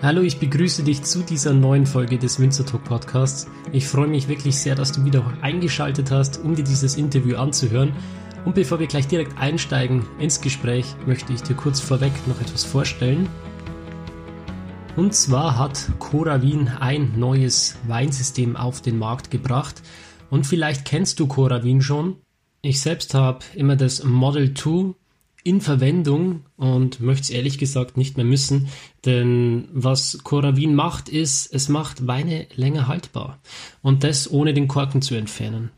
Hallo, ich begrüße dich zu dieser neuen Folge des Winzer Talk Podcasts. Ich freue mich wirklich sehr, dass du wieder eingeschaltet hast, um dir dieses Interview anzuhören. Und bevor wir gleich direkt einsteigen ins Gespräch, möchte ich dir kurz vorweg noch etwas vorstellen. Und zwar hat Cora Wien ein neues Weinsystem auf den Markt gebracht. Und vielleicht kennst du Cora Wien schon. Ich selbst habe immer das Model 2 in Verwendung und möchte es ehrlich gesagt nicht mehr müssen, denn was Coravin macht, ist, es macht Weine länger haltbar und das ohne den Korken zu entfernen.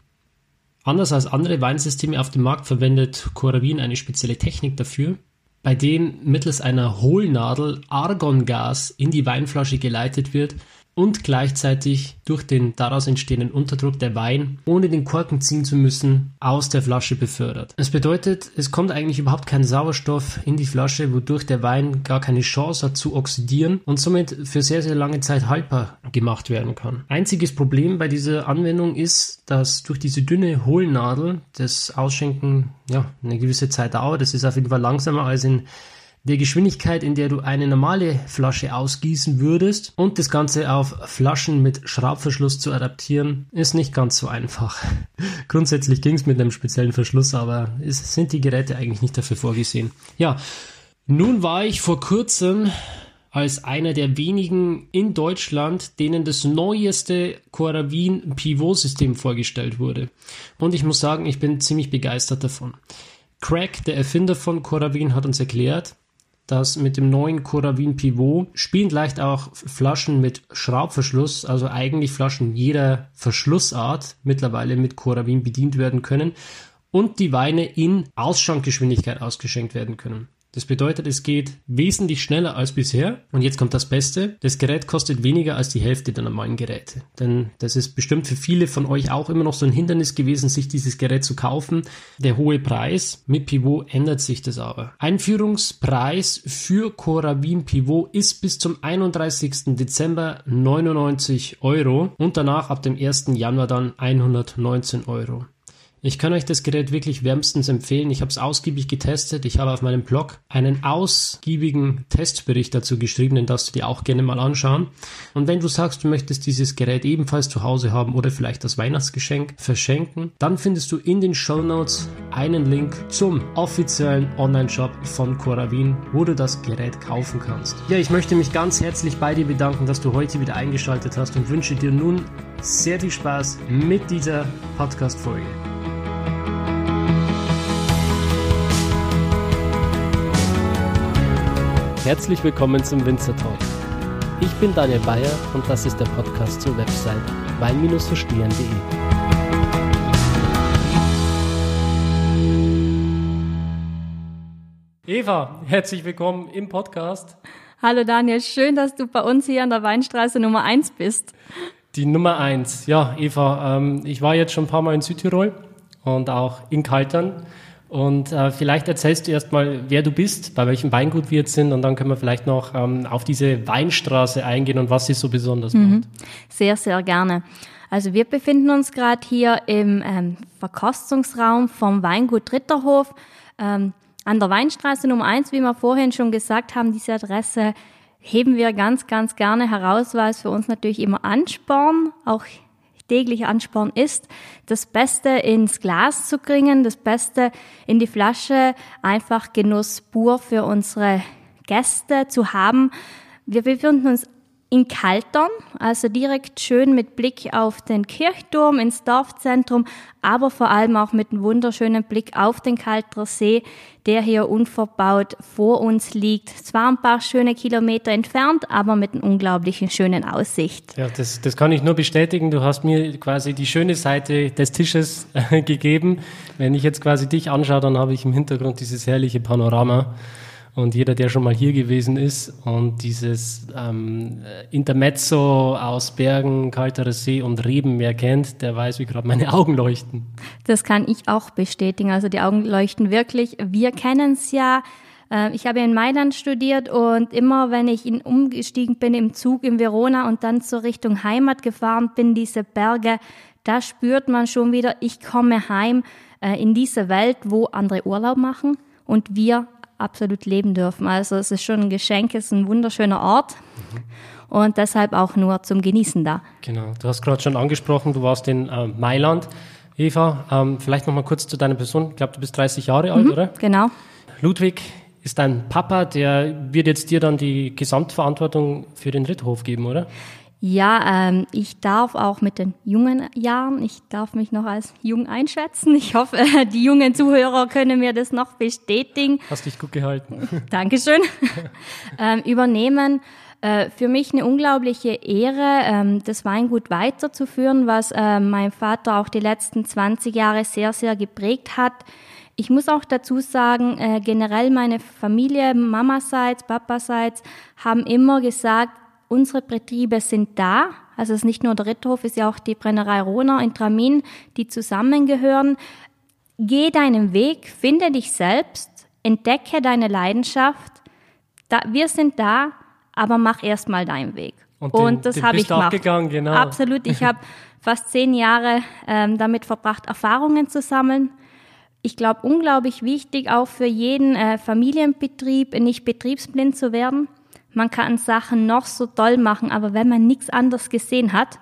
Anders als andere Weinsysteme auf dem Markt verwendet Coravin eine spezielle Technik dafür, bei dem mittels einer Hohlnadel Argongas in die Weinflasche geleitet wird und gleichzeitig durch den daraus entstehenden Unterdruck der Wein, ohne den Korken ziehen zu müssen, aus der Flasche befördert. Das bedeutet, es kommt eigentlich überhaupt kein Sauerstoff in die Flasche, wodurch der Wein gar keine Chance hat zu oxidieren und somit für sehr, sehr lange Zeit haltbar gemacht werden kann. Einziges Problem bei dieser Anwendung ist, dass durch diese dünne Hohlnadel das Ausschenken ja, eine gewisse Zeit dauert. Das ist auf jeden Fall langsamer als in der Geschwindigkeit, in der du eine normale Flasche ausgießen würdest und das Ganze auf Flaschen mit Schraubverschluss zu adaptieren, ist nicht ganz so einfach. Grundsätzlich ging es mit einem speziellen Verschluss, aber es sind die Geräte eigentlich nicht dafür vorgesehen. Ja, nun war ich vor kurzem als einer der wenigen in Deutschland, denen das neueste Coravin Pivot System vorgestellt wurde. Und ich muss sagen, ich bin ziemlich begeistert davon. Craig, der Erfinder von Coravin, hat uns erklärt, dass mit dem neuen Coravin Pivot spielen leicht auch Flaschen mit Schraubverschluss, also eigentlich Flaschen jeder Verschlussart mittlerweile mit Coravin bedient werden können und die Weine in Ausschankgeschwindigkeit ausgeschenkt werden können. Das bedeutet, es geht wesentlich schneller als bisher. Und jetzt kommt das Beste. Das Gerät kostet weniger als die Hälfte der normalen Geräte. Denn das ist bestimmt für viele von euch auch immer noch so ein Hindernis gewesen, sich dieses Gerät zu kaufen. Der hohe Preis. Mit Pivot ändert sich das aber. Einführungspreis für Coravin Pivot ist bis zum 31. Dezember 99 Euro und danach ab dem 1. Januar dann 119 Euro. Ich kann euch das Gerät wirklich wärmstens empfehlen. Ich habe es ausgiebig getestet. Ich habe auf meinem Blog einen ausgiebigen Testbericht dazu geschrieben, den darfst du dir auch gerne mal anschauen. Und wenn du sagst, du möchtest dieses Gerät ebenfalls zu Hause haben oder vielleicht das Weihnachtsgeschenk verschenken, dann findest du in den Show Notes einen Link zum offiziellen Online-Shop von Coravin, wo du das Gerät kaufen kannst. Ja, ich möchte mich ganz herzlich bei dir bedanken, dass du heute wieder eingeschaltet hast und wünsche dir nun sehr viel Spaß mit dieser Podcast-Folge. Herzlich willkommen zum Winzer Talk. Ich bin Daniel Bayer und das ist der Podcast zur Website wein-verstehen.de. Eva, herzlich willkommen im Podcast. Hallo Daniel, schön, dass du bei uns hier an der Weinstraße Nummer 1 bist. Die Nummer 1, ja, Eva, ähm, ich war jetzt schon ein paar Mal in Südtirol und auch in Kaltern und äh, vielleicht erzählst du erstmal, wer du bist, bei welchem Weingut wir jetzt sind und dann können wir vielleicht noch ähm, auf diese Weinstraße eingehen und was sie so besonders mhm. macht. Sehr, sehr gerne. Also wir befinden uns gerade hier im ähm, Verkostungsraum vom Weingut Ritterhof ähm, an der Weinstraße Nummer eins, wie wir vorhin schon gesagt haben, diese Adresse heben wir ganz, ganz gerne heraus, weil es für uns natürlich immer Ansporn, auch tägliche Ansporn ist, das Beste ins Glas zu bringen, das Beste in die Flasche, einfach Genuss pur für unsere Gäste zu haben. Wir befinden uns in Kaltern, also direkt schön mit Blick auf den Kirchturm ins Dorfzentrum, aber vor allem auch mit einem wunderschönen Blick auf den Kalter See, der hier unverbaut vor uns liegt. Zwar ein paar schöne Kilometer entfernt, aber mit einer unglaublichen schönen Aussicht. Ja, das, das kann ich nur bestätigen. Du hast mir quasi die schöne Seite des Tisches äh, gegeben. Wenn ich jetzt quasi dich anschaue, dann habe ich im Hintergrund dieses herrliche Panorama. Und jeder, der schon mal hier gewesen ist und dieses ähm, Intermezzo aus Bergen, kalterer See und Rebenmeer kennt, der weiß, wie gerade meine Augen leuchten. Das kann ich auch bestätigen. Also die Augen leuchten wirklich. Wir kennen es ja. Äh, ich habe in Mailand studiert und immer, wenn ich in, umgestiegen bin im Zug in Verona und dann zur Richtung Heimat gefahren bin, diese Berge, da spürt man schon wieder, ich komme heim äh, in diese Welt, wo andere Urlaub machen und wir absolut leben dürfen. Also es ist schon ein Geschenk, es ist ein wunderschöner Ort. und deshalb auch nur zum Genießen da. Genau, du hast gerade schon angesprochen, du warst in äh, Mailand. Eva, ähm, vielleicht noch mal kurz zu deiner Person. Ich glaube, du bist 30 Jahre alt, Mhm, oder? Genau. Ludwig ist dein Papa, der wird jetzt dir dann die Gesamtverantwortung für den Ritthof geben, oder? Ja, ähm, ich darf auch mit den jungen Jahren, ich darf mich noch als jung einschätzen. Ich hoffe, die jungen Zuhörer können mir das noch bestätigen. Hast dich gut gehalten. Dankeschön. ähm, übernehmen. Äh, für mich eine unglaubliche Ehre, ähm, das Weingut weiterzuführen, was äh, mein Vater auch die letzten 20 Jahre sehr, sehr geprägt hat. Ich muss auch dazu sagen, äh, generell meine Familie, Mamaseits, Papaseits, haben immer gesagt, unsere Betriebe sind da. Also es ist nicht nur der Ritthof, es ist ja auch die Brennerei Rohner in Tramin, die zusammengehören. Geh deinen Weg, finde dich selbst, entdecke deine Leidenschaft. Da, wir sind da, aber mach erstmal deinen Weg. Und den- das den habe ich gemacht. gegangen, genau. Absolut. Ich habe fast zehn Jahre ähm, damit verbracht, Erfahrungen zu sammeln. Ich glaube, unglaublich wichtig auch für jeden äh, Familienbetrieb, nicht betriebsblind zu werden. Man kann Sachen noch so toll machen, aber wenn man nichts anderes gesehen hat,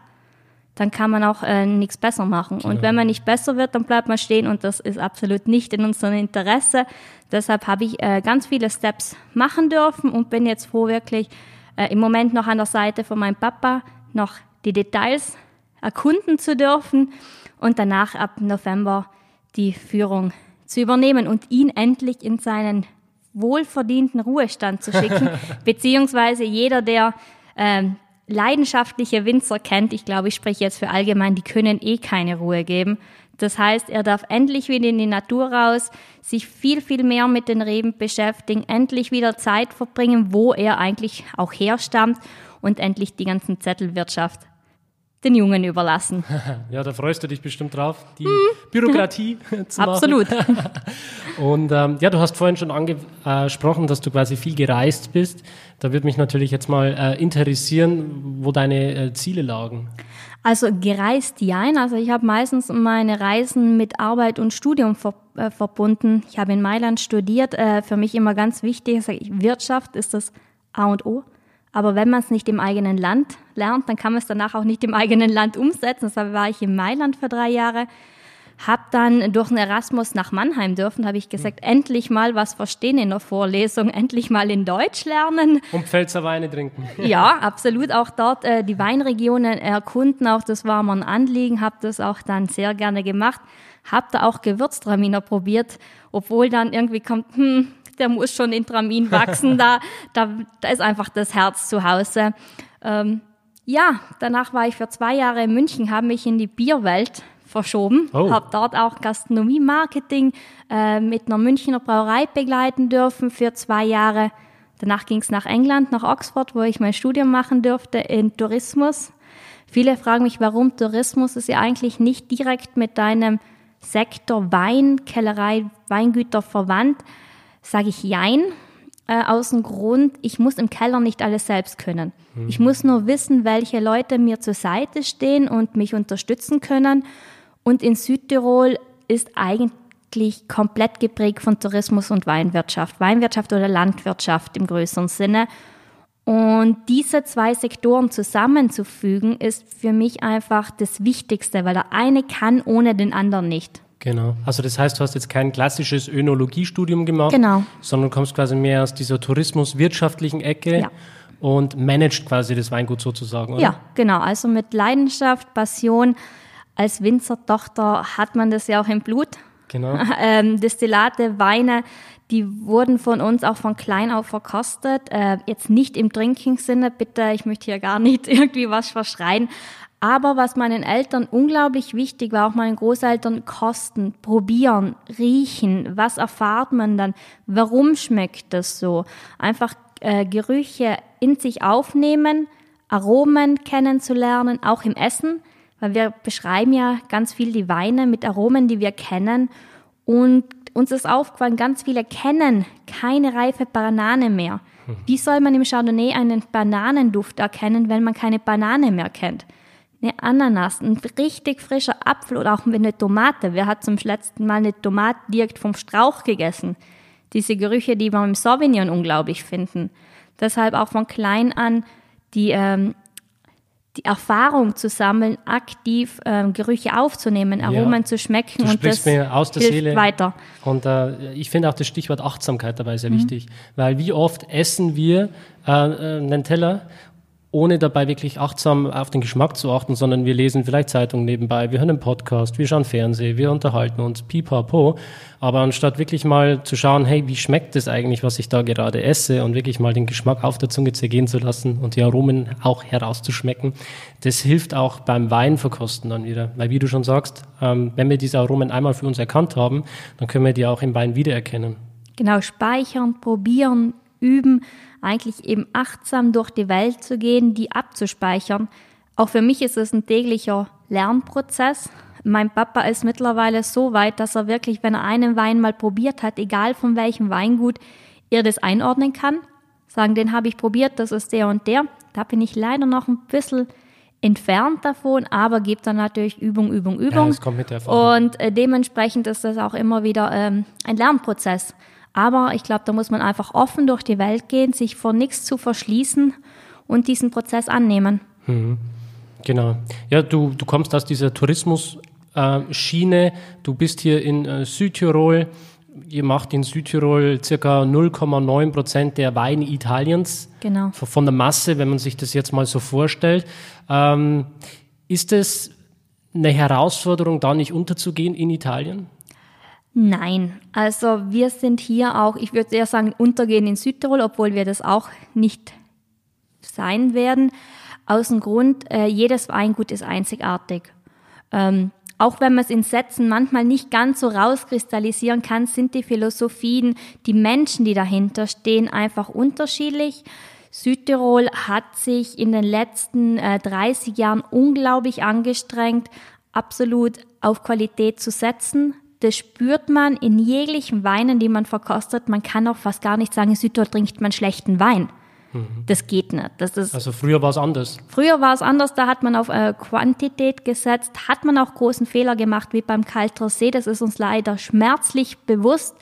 dann kann man auch äh, nichts besser machen. Und wenn man nicht besser wird, dann bleibt man stehen und das ist absolut nicht in unserem Interesse. Deshalb habe ich äh, ganz viele Steps machen dürfen und bin jetzt froh, wirklich äh, im Moment noch an der Seite von meinem Papa noch die Details erkunden zu dürfen und danach ab November die Führung zu übernehmen und ihn endlich in seinen wohlverdienten Ruhestand zu schicken, beziehungsweise jeder, der ähm, leidenschaftliche Winzer kennt, ich glaube, ich spreche jetzt für allgemein, die können eh keine Ruhe geben. Das heißt, er darf endlich wieder in die Natur raus, sich viel, viel mehr mit den Reben beschäftigen, endlich wieder Zeit verbringen, wo er eigentlich auch herstammt und endlich die ganzen Zettelwirtschaft den Jungen überlassen. Ja, da freust du dich bestimmt drauf, die Bürokratie zu machen. Absolut. Und ähm, ja, du hast vorhin schon angesprochen, dass du quasi viel gereist bist. Da würde mich natürlich jetzt mal äh, interessieren, wo deine äh, Ziele lagen. Also gereist, jein. Also ich habe meistens meine Reisen mit Arbeit und Studium ver äh, verbunden. Ich habe in Mailand studiert. Äh, für mich immer ganz wichtig, sag ich, Wirtschaft ist das A und O. Aber wenn man es nicht im eigenen Land lernt, dann kann man es danach auch nicht im eigenen Land umsetzen. Deshalb war ich in Mailand für drei Jahre. Hab dann durch einen Erasmus nach Mannheim dürfen, habe ich gesagt, endlich mal was verstehen in der Vorlesung, endlich mal in Deutsch lernen. Und Pfälzer Weine trinken. Ja, absolut. Auch dort äh, die Weinregionen erkunden, auch das war mir ein Anliegen, habe das auch dann sehr gerne gemacht. Hab da auch Gewürztraminer probiert, obwohl dann irgendwie kommt, hm, der muss schon in Tramin wachsen, da, da, da ist einfach das Herz zu Hause. Ähm, ja, danach war ich für zwei Jahre in München, habe mich in die Bierwelt verschoben, Oh. habe dort auch Gastronomie-Marketing äh, mit einer Münchner Brauerei begleiten dürfen für zwei Jahre. Danach ging es nach England, nach Oxford, wo ich mein Studium machen durfte in Tourismus. Viele fragen mich, warum Tourismus ist ja eigentlich nicht direkt mit deinem Sektor Wein, Kellerei, Weingüter verwandt. Sage ich Jein. Äh, aus dem Grund, ich muss im Keller nicht alles selbst können. Ich muss nur wissen, welche Leute mir zur Seite stehen und mich unterstützen können. Und in Südtirol ist eigentlich komplett geprägt von Tourismus und Weinwirtschaft. Weinwirtschaft oder Landwirtschaft im größeren Sinne. Und diese zwei Sektoren zusammenzufügen, ist für mich einfach das Wichtigste, weil der eine kann ohne den anderen nicht. Genau. Also das heißt, du hast jetzt kein klassisches Önologiestudium gemacht, Genau. sondern kommst quasi mehr aus dieser tourismuswirtschaftlichen Ecke Ja. und managst quasi das Weingut sozusagen, oder? Ja, genau. Also mit Leidenschaft, Passion. Als Winzertochter hat man das ja auch im Blut. Genau. Ähm, Destillate, Weine, die wurden von uns auch von klein auf verkostet. Äh, jetzt nicht im Drinking-Sinne, bitte, ich möchte hier gar nicht irgendwie was verschreien. Aber was meinen Eltern unglaublich wichtig war, auch meinen Großeltern, kosten, probieren, riechen. Was erfahrt man dann? Warum schmeckt das so? Einfach äh, Gerüche in sich aufnehmen, Aromen kennenzulernen, auch im Essen, weil wir beschreiben ja ganz viel die Weine mit Aromen, die wir kennen. Und uns ist aufgefallen, ganz viele kennen keine reife Banane mehr. Wie soll man im Chardonnay einen Bananenduft erkennen, wenn man keine Banane mehr kennt? Eine Ananas, ein richtig frischer Apfel oder auch eine Tomate. Wer hat zum letzten Mal eine Tomate direkt vom Strauch gegessen? Diese Gerüche, die wir im Sauvignon unglaublich finden. Deshalb auch von klein an die, ähm, die Erfahrung zu sammeln, aktiv ähm, Gerüche aufzunehmen, Aromen ja. zu schmecken du und das mir aus der hilft Seele. weiter. Und äh, ich finde auch das Stichwort Achtsamkeit dabei sehr mhm. wichtig, weil wie oft essen wir äh, äh einen Teller ohne dabei wirklich achtsam auf den Geschmack zu achten, sondern wir lesen vielleicht Zeitung nebenbei, wir hören einen Podcast, wir schauen Fernsehen, wir unterhalten uns, pipapo. Aber anstatt wirklich mal zu schauen, hey, wie schmeckt es eigentlich, was ich da gerade esse und wirklich mal den Geschmack auf der Zunge zergehen zu lassen und die Aromen auch herauszuschmecken, das hilft auch beim Weinverkosten dann wieder. Weil wie du schon sagst, ähm, wenn wir diese Aromen einmal für uns erkannt haben, dann können wir die auch im Wein wiedererkennen. Genau, speichern, probieren, üben eigentlich eben achtsam durch die Welt zu gehen, die abzuspeichern. Auch für mich ist es ein täglicher Lernprozess. Mein Papa ist mittlerweile so weit, dass er wirklich, wenn er einen Wein mal probiert hat, egal von welchem Weingut, er das einordnen kann. Sagen, den habe ich probiert, das ist der und der. Da bin ich leider noch ein bisschen entfernt davon, aber gibt dann natürlich Übung, Übung, Übung. Ja, das kommt mit der Erfahrung. Und äh, dementsprechend ist das auch immer wieder ähm, ein Lernprozess. Aber ich glaube, da muss man einfach offen durch die Welt gehen, sich vor nichts zu verschließen und diesen Prozess annehmen. Mhm. Genau. Ja, du, du kommst aus dieser Tourismus-Schiene. Du bist hier in äh, Südtirol. Ihr macht in Südtirol circa 0,9 Prozent der Weine Italiens. Genau. Von der Masse, wenn man sich das jetzt mal so vorstellt. Ähm, ist es eine Herausforderung, da nicht unterzugehen in Italien? Nein, also wir sind hier auch, ich würde eher sagen, untergehen in Südtirol, obwohl wir das auch nicht sein werden. Aus dem Grund, äh, jedes Weingut ist einzigartig. Ähm, auch wenn man es in Sätzen manchmal nicht ganz so rauskristallisieren kann, sind die Philosophien, die Menschen, die dahinter stehen, einfach unterschiedlich. Südtirol hat sich in den letzten äh, 30 Jahren unglaublich angestrengt, absolut auf Qualität zu setzen das spürt man in jeglichen Weinen, die man verkostet. Man kann auch fast gar nicht sagen, in Südtirol trinkt man schlechten Wein. Mhm. Das geht nicht. Das ist, also früher war es anders. Früher war es anders, da hat man auf äh, Quantität gesetzt, hat man auch großen Fehler gemacht, wie beim Kaltrosé, das ist uns leider schmerzlich bewusst,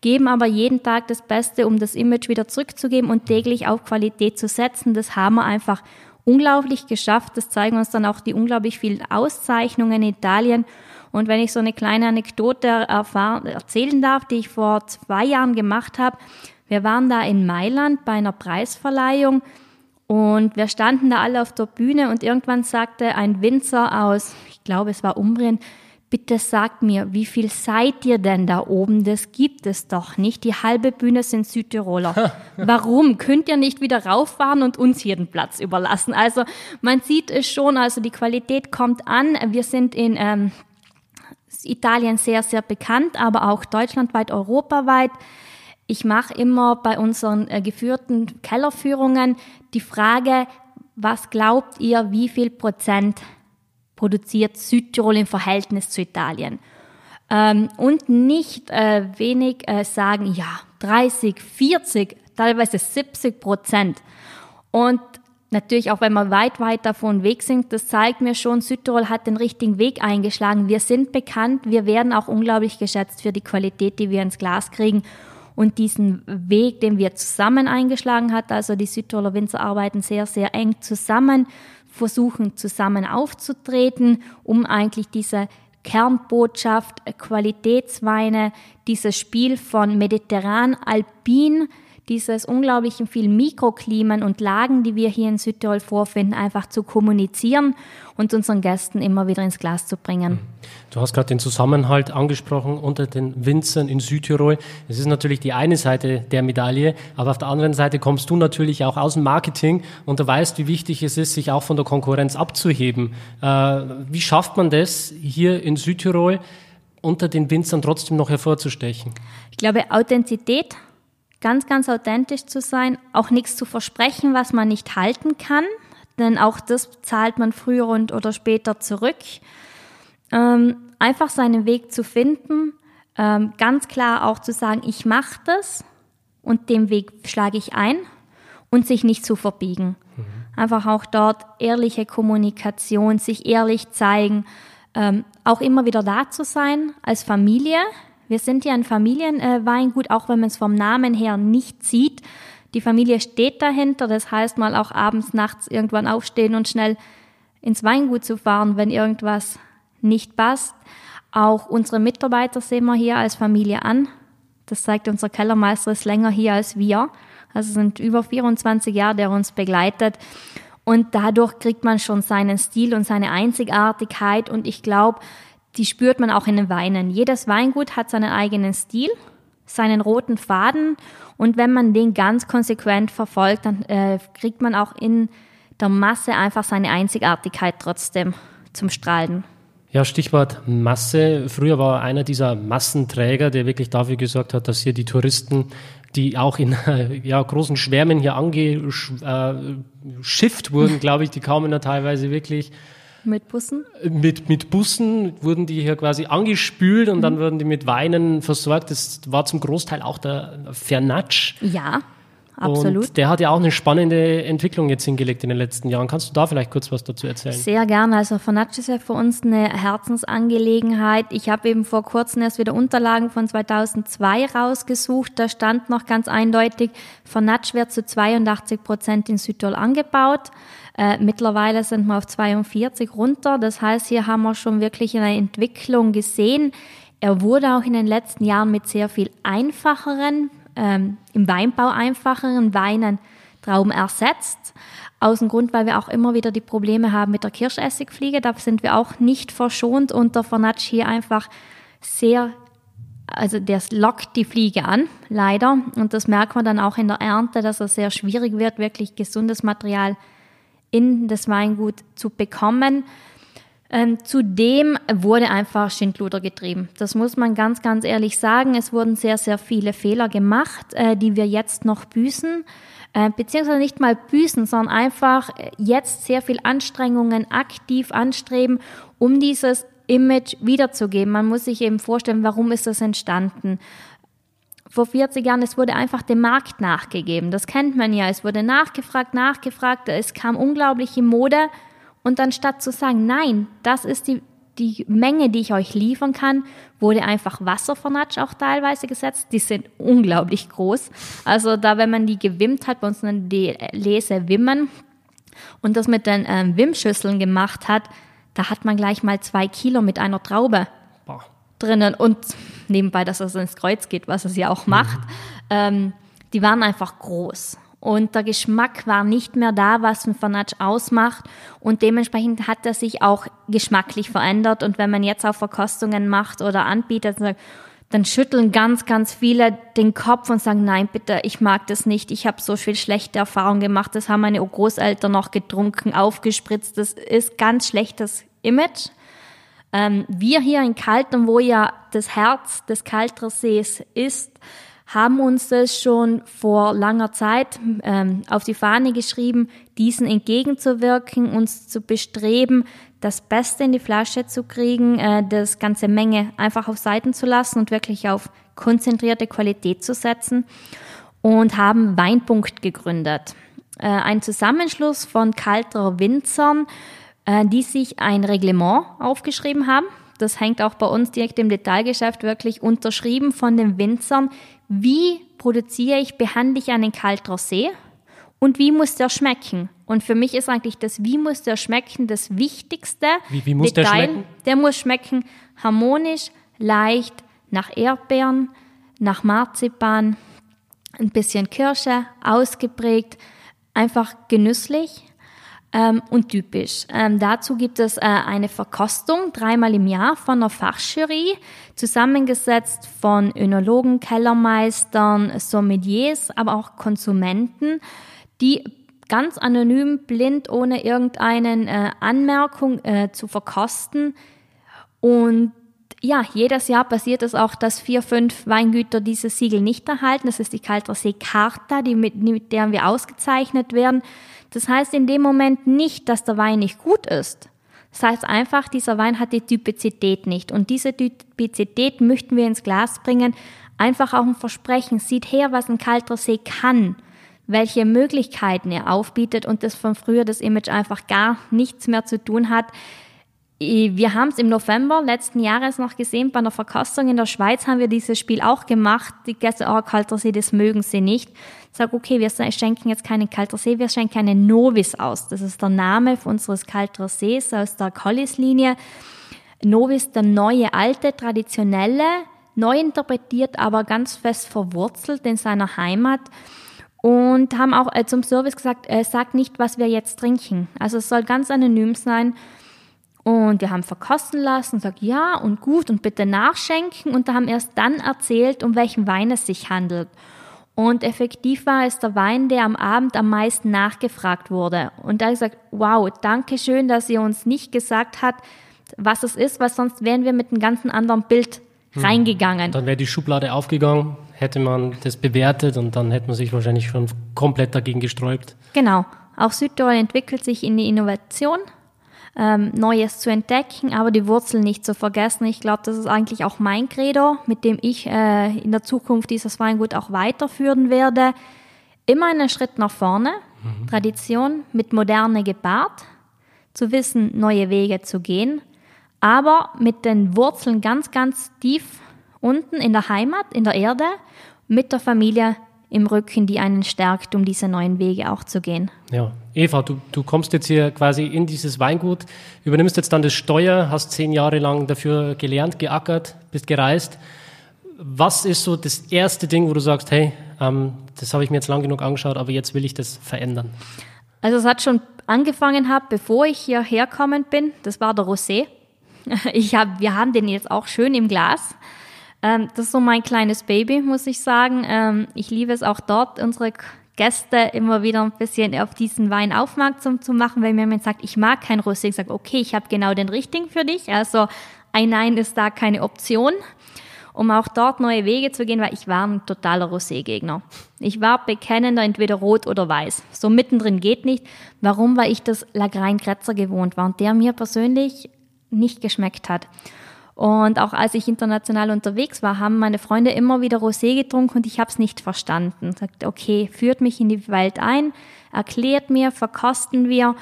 geben aber jeden Tag das Beste, um das Image wieder zurückzugeben und täglich auf Qualität zu setzen. Das haben wir einfach unglaublich geschafft. Das zeigen uns dann auch die unglaublich vielen Auszeichnungen in Italien. Und wenn ich so eine kleine Anekdote erzählen darf, die ich vor zwei Jahren gemacht habe, wir waren da in Mailand bei einer Preisverleihung und wir standen da alle auf der Bühne und irgendwann sagte ein Winzer aus, ich glaube es war Umbrien, bitte sagt mir, wie viel seid ihr denn da oben? Das gibt es doch nicht. Die halbe Bühne sind Südtiroler. Warum? Könnt ihr nicht wieder rauffahren und uns hier den Platz überlassen? Also man sieht es schon, also die Qualität kommt an. Wir sind in ähm, Italien sehr, sehr bekannt, aber auch deutschlandweit, europaweit. Ich mache immer bei unseren äh, geführten Kellerführungen die Frage, was glaubt ihr, wie viel Prozent produziert Südtirol im Verhältnis zu Italien? Ähm, und nicht äh, wenig äh, sagen, ja, 30, 40, teilweise 70 Prozent. Und Natürlich, auch wenn wir weit, weit davon weg sind, das zeigt mir schon, Südtirol hat den richtigen Weg eingeschlagen. Wir sind bekannt, wir werden auch unglaublich geschätzt für die Qualität, die wir ins Glas kriegen. Und diesen Weg, den wir zusammen eingeschlagen hat, also die Südtiroler Winzer arbeiten sehr, sehr eng zusammen, versuchen zusammen aufzutreten, um eigentlich diese Kernbotschaft, Qualitätsweine, dieses Spiel von mediterran, alpin, dieses unglaublichen viel Mikroklimen und Lagen, die wir hier in Südtirol vorfinden, einfach zu kommunizieren und unseren Gästen immer wieder ins Glas zu bringen. Du hast gerade den Zusammenhalt angesprochen unter den Winzern in Südtirol. Es ist natürlich die eine Seite der Medaille, aber auf der anderen Seite kommst du natürlich auch aus dem Marketing und du weißt, wie wichtig es ist, sich auch von der Konkurrenz abzuheben. Äh, wie schafft man das hier in Südtirol? unter den Winzern trotzdem noch hervorzustechen? Ich glaube, Authentizität ganz, ganz authentisch zu sein, auch nichts zu versprechen, was man nicht halten kann, denn auch das zahlt man früher und oder später zurück. Ähm, einfach seinen Weg zu finden, ähm, ganz klar auch zu sagen, ich mache das und den Weg schlage ich ein und sich nicht zu verbiegen. Mhm. Einfach auch dort ehrliche Kommunikation, sich ehrlich zeigen, ähm, auch immer wieder da zu sein als Familie, wir sind ja ein Familienweingut, auch wenn man es vom Namen her nicht sieht. Die Familie steht dahinter, das heißt mal auch abends, nachts irgendwann aufstehen und schnell ins Weingut zu fahren, wenn irgendwas nicht passt. Auch unsere Mitarbeiter sehen wir hier als Familie an. Das zeigt unser Kellermeister ist länger hier als wir. Also sind über 24 Jahre, der uns begleitet. Und dadurch kriegt man schon seinen Stil und seine Einzigartigkeit. Und ich glaube, die spürt man auch in den Weinen. Jedes Weingut hat seinen eigenen Stil, seinen roten Faden. Und wenn man den ganz konsequent verfolgt, dann äh, kriegt man auch in der Masse einfach seine Einzigartigkeit trotzdem zum Strahlen. Ja, Stichwort Masse. Früher war einer dieser Massenträger, der wirklich dafür gesorgt hat, dass hier die Touristen, die auch in ja, großen Schwärmen hier angeschifft äh, wurden, glaube ich, die kamen da teilweise wirklich mit Bussen? Mit, mit Bussen wurden die hier quasi angespült und mhm. dann wurden die mit Weinen versorgt. Das war zum Großteil auch der Fernatsch. Ja. Absolut. Und der hat ja auch eine spannende Entwicklung jetzt hingelegt in den letzten Jahren. Kannst du da vielleicht kurz was dazu erzählen? Sehr gerne. Also Fanatsch ist ja für uns eine Herzensangelegenheit. Ich habe eben vor kurzem erst wieder Unterlagen von 2002 rausgesucht. Da stand noch ganz eindeutig, Fanatsch wird zu 82 Prozent in Südtirol angebaut. Äh, mittlerweile sind wir auf 42 runter. Das heißt, hier haben wir schon wirklich eine Entwicklung gesehen. Er wurde auch in den letzten Jahren mit sehr viel einfacheren ähm, im Weinbau einfacheren Weinen Trauben ersetzt. Aus dem Grund, weil wir auch immer wieder die Probleme haben mit der Kirschessigfliege. Da sind wir auch nicht verschont und der Fernatsch hier einfach sehr, also der lockt die Fliege an, leider. Und das merkt man dann auch in der Ernte, dass es sehr schwierig wird, wirklich gesundes Material in das Weingut zu bekommen. Ähm, zudem wurde einfach Schindluder getrieben. Das muss man ganz, ganz ehrlich sagen. Es wurden sehr, sehr viele Fehler gemacht, äh, die wir jetzt noch büßen. Äh, beziehungsweise nicht mal büßen, sondern einfach jetzt sehr viel Anstrengungen aktiv anstreben, um dieses Image wiederzugeben. Man muss sich eben vorstellen, warum ist das entstanden? Vor 40 Jahren, es wurde einfach dem Markt nachgegeben. Das kennt man ja. Es wurde nachgefragt, nachgefragt. Es kam unglaubliche Mode. Und dann statt zu sagen, nein, das ist die, die Menge, die ich euch liefern kann, wurde einfach Wasservernatsch auch teilweise gesetzt. Die sind unglaublich groß. Also da, wenn man die gewimmt hat, bei uns nennen die Lese Wimmen und das mit den ähm, Wimmschüsseln gemacht hat, da hat man gleich mal zwei Kilo mit einer Traube Boah. drinnen und nebenbei, dass es ins Kreuz geht, was es ja auch macht. Mhm. Ähm, die waren einfach groß und der Geschmack war nicht mehr da, was ein Fanatsch ausmacht und dementsprechend hat er sich auch geschmacklich verändert und wenn man jetzt auch Verkostungen macht oder anbietet, dann schütteln ganz, ganz viele den Kopf und sagen, nein, bitte, ich mag das nicht, ich habe so viel schlechte Erfahrungen gemacht, das haben meine Großeltern noch getrunken, aufgespritzt, das ist ganz schlechtes Image. Ähm, wir hier in Kaltern, wo ja das Herz des Kaltersees ist, haben uns das schon vor langer Zeit ähm, auf die Fahne geschrieben, diesen entgegenzuwirken, uns zu bestreben, das Beste in die Flasche zu kriegen, äh, das ganze Menge einfach auf Seiten zu lassen und wirklich auf konzentrierte Qualität zu setzen und haben Weinpunkt gegründet. Äh, ein Zusammenschluss von kalterer Winzern, die sich ein Reglement aufgeschrieben haben. Das hängt auch bei uns direkt im Detailgeschäft wirklich unterschrieben von den Winzern, wie produziere ich, behandle ich einen Kaltrosé und wie muss der schmecken? Und für mich ist eigentlich das, wie muss der schmecken, das Wichtigste. Wie, wie muss Detail. der schmecken? Der muss schmecken harmonisch, leicht, nach Erdbeeren, nach Marzipan, ein bisschen Kirsche, ausgeprägt, einfach genüsslich ähm, und typisch. Ähm, dazu gibt es äh, eine Verkostung dreimal im Jahr von einer Fachjury, zusammengesetzt von Önologen, Kellermeistern, Sommeliers, aber auch Konsumenten, die ganz anonym, blind, ohne irgendeine äh, Anmerkung äh, zu verkosten. Und ja, jedes Jahr passiert es auch, dass vier, fünf Weingüter dieses Siegel nicht erhalten. Das ist die Kalter See Carta, die mit, mit der wir ausgezeichnet werden. Das heißt in dem Moment nicht, dass der Wein nicht gut ist. Das heißt einfach, dieser Wein hat die Typizität nicht. Und diese Typizität möchten wir ins Glas bringen. Einfach auch ein Versprechen. Sieht her, was ein kalter See kann. Welche Möglichkeiten er aufbietet und das von früher das Image einfach gar nichts mehr zu tun hat. wir haben es im November letzten Jahres noch gesehen, bei einer Verkostung in der Schweiz haben wir dieses Spiel auch gemacht. Die Gäste, oh, kalter See, das mögen sie nicht. Sage, okay, wir schenken jetzt keinen kalter See, wir schenken einen Novice aus. Das ist der Name unseres kalter Sees aus der Collis-Linie. Novice, der neue, alte, traditionelle, neu interpretiert, aber ganz fest verwurzelt in seiner Heimat und haben auch äh, zum Service gesagt, äh, sagt nicht, was wir jetzt trinken. Also es soll ganz anonym sein. Und wir haben verkosten lassen, sagt ja und gut und bitte nachschenken und da haben erst dann erzählt, um welchen Wein es sich handelt. Und effektiv war es der Wein, der am Abend am meisten nachgefragt wurde. Und da habe ich gesagt, wow, danke schön, dass ihr uns nicht gesagt habt, was es ist, weil sonst wären wir mit einem ganzen anderen Bild hm. reingegangen. Dann wäre die Schublade aufgegangen, hätte man das bewertet und dann hätte man sich wahrscheinlich schon komplett dagegen gesträubt. Genau. Auch Südtirol entwickelt sich in die Innovation ähm, Neues zu entdecken, aber die Wurzeln nicht zu vergessen. Ich glaube, das ist eigentlich auch mein Credo, mit dem ich äh, in der Zukunft dieses Weingut auch weiterführen werde. Immer einen Schritt nach vorne, mhm. Tradition mit Moderne gepaart, zu wissen, neue Wege zu gehen, aber mit den Wurzeln ganz, ganz tief unten in der Heimat, in der Erde, mit der Familie im Rücken, die einen stärkt, um diese neuen Wege auch zu gehen. Ja, Eva, du, du kommst jetzt hier quasi in dieses Weingut, übernimmst jetzt dann das Steuer, hast zehn Jahre lang dafür gelernt, geackert, bist gereist. Was ist so das erste Ding, wo du sagst, hey, ähm, das habe ich mir jetzt lang genug angeschaut, aber jetzt will ich das verändern? Also es hat schon angefangen habe, bevor ich hierher gekommen bin. Das war der Rosé. Ich hab, wir haben den jetzt auch schön im Glas. Ähm, das ist so mein kleines Baby, muss ich sagen. Ähm, ich liebe es auch dort, unsere Gäste immer wieder ein bisschen auf diesen Wein aufmerksam zu machen, weil mir jemand sagt, ich mag kein Rosé. Ich sage, okay, ich habe genau den richtigen für dich. Also ein Nein ist da keine Option, um auch dort neue Wege zu gehen, weil ich war ein totaler Rosé-Gegner. Ich war bekennender entweder rot oder weiß. So mittendrin geht nicht. Warum? Weil ich das Lagrein Kretzer gewohnt war und der mir persönlich nicht geschmeckt hat. Und auch als ich international unterwegs war, haben meine Freunde immer wieder Rosé getrunken und ich habe es nicht verstanden. Sagt, okay, führt mich in die Welt ein, erklärt mir, verkosten wir.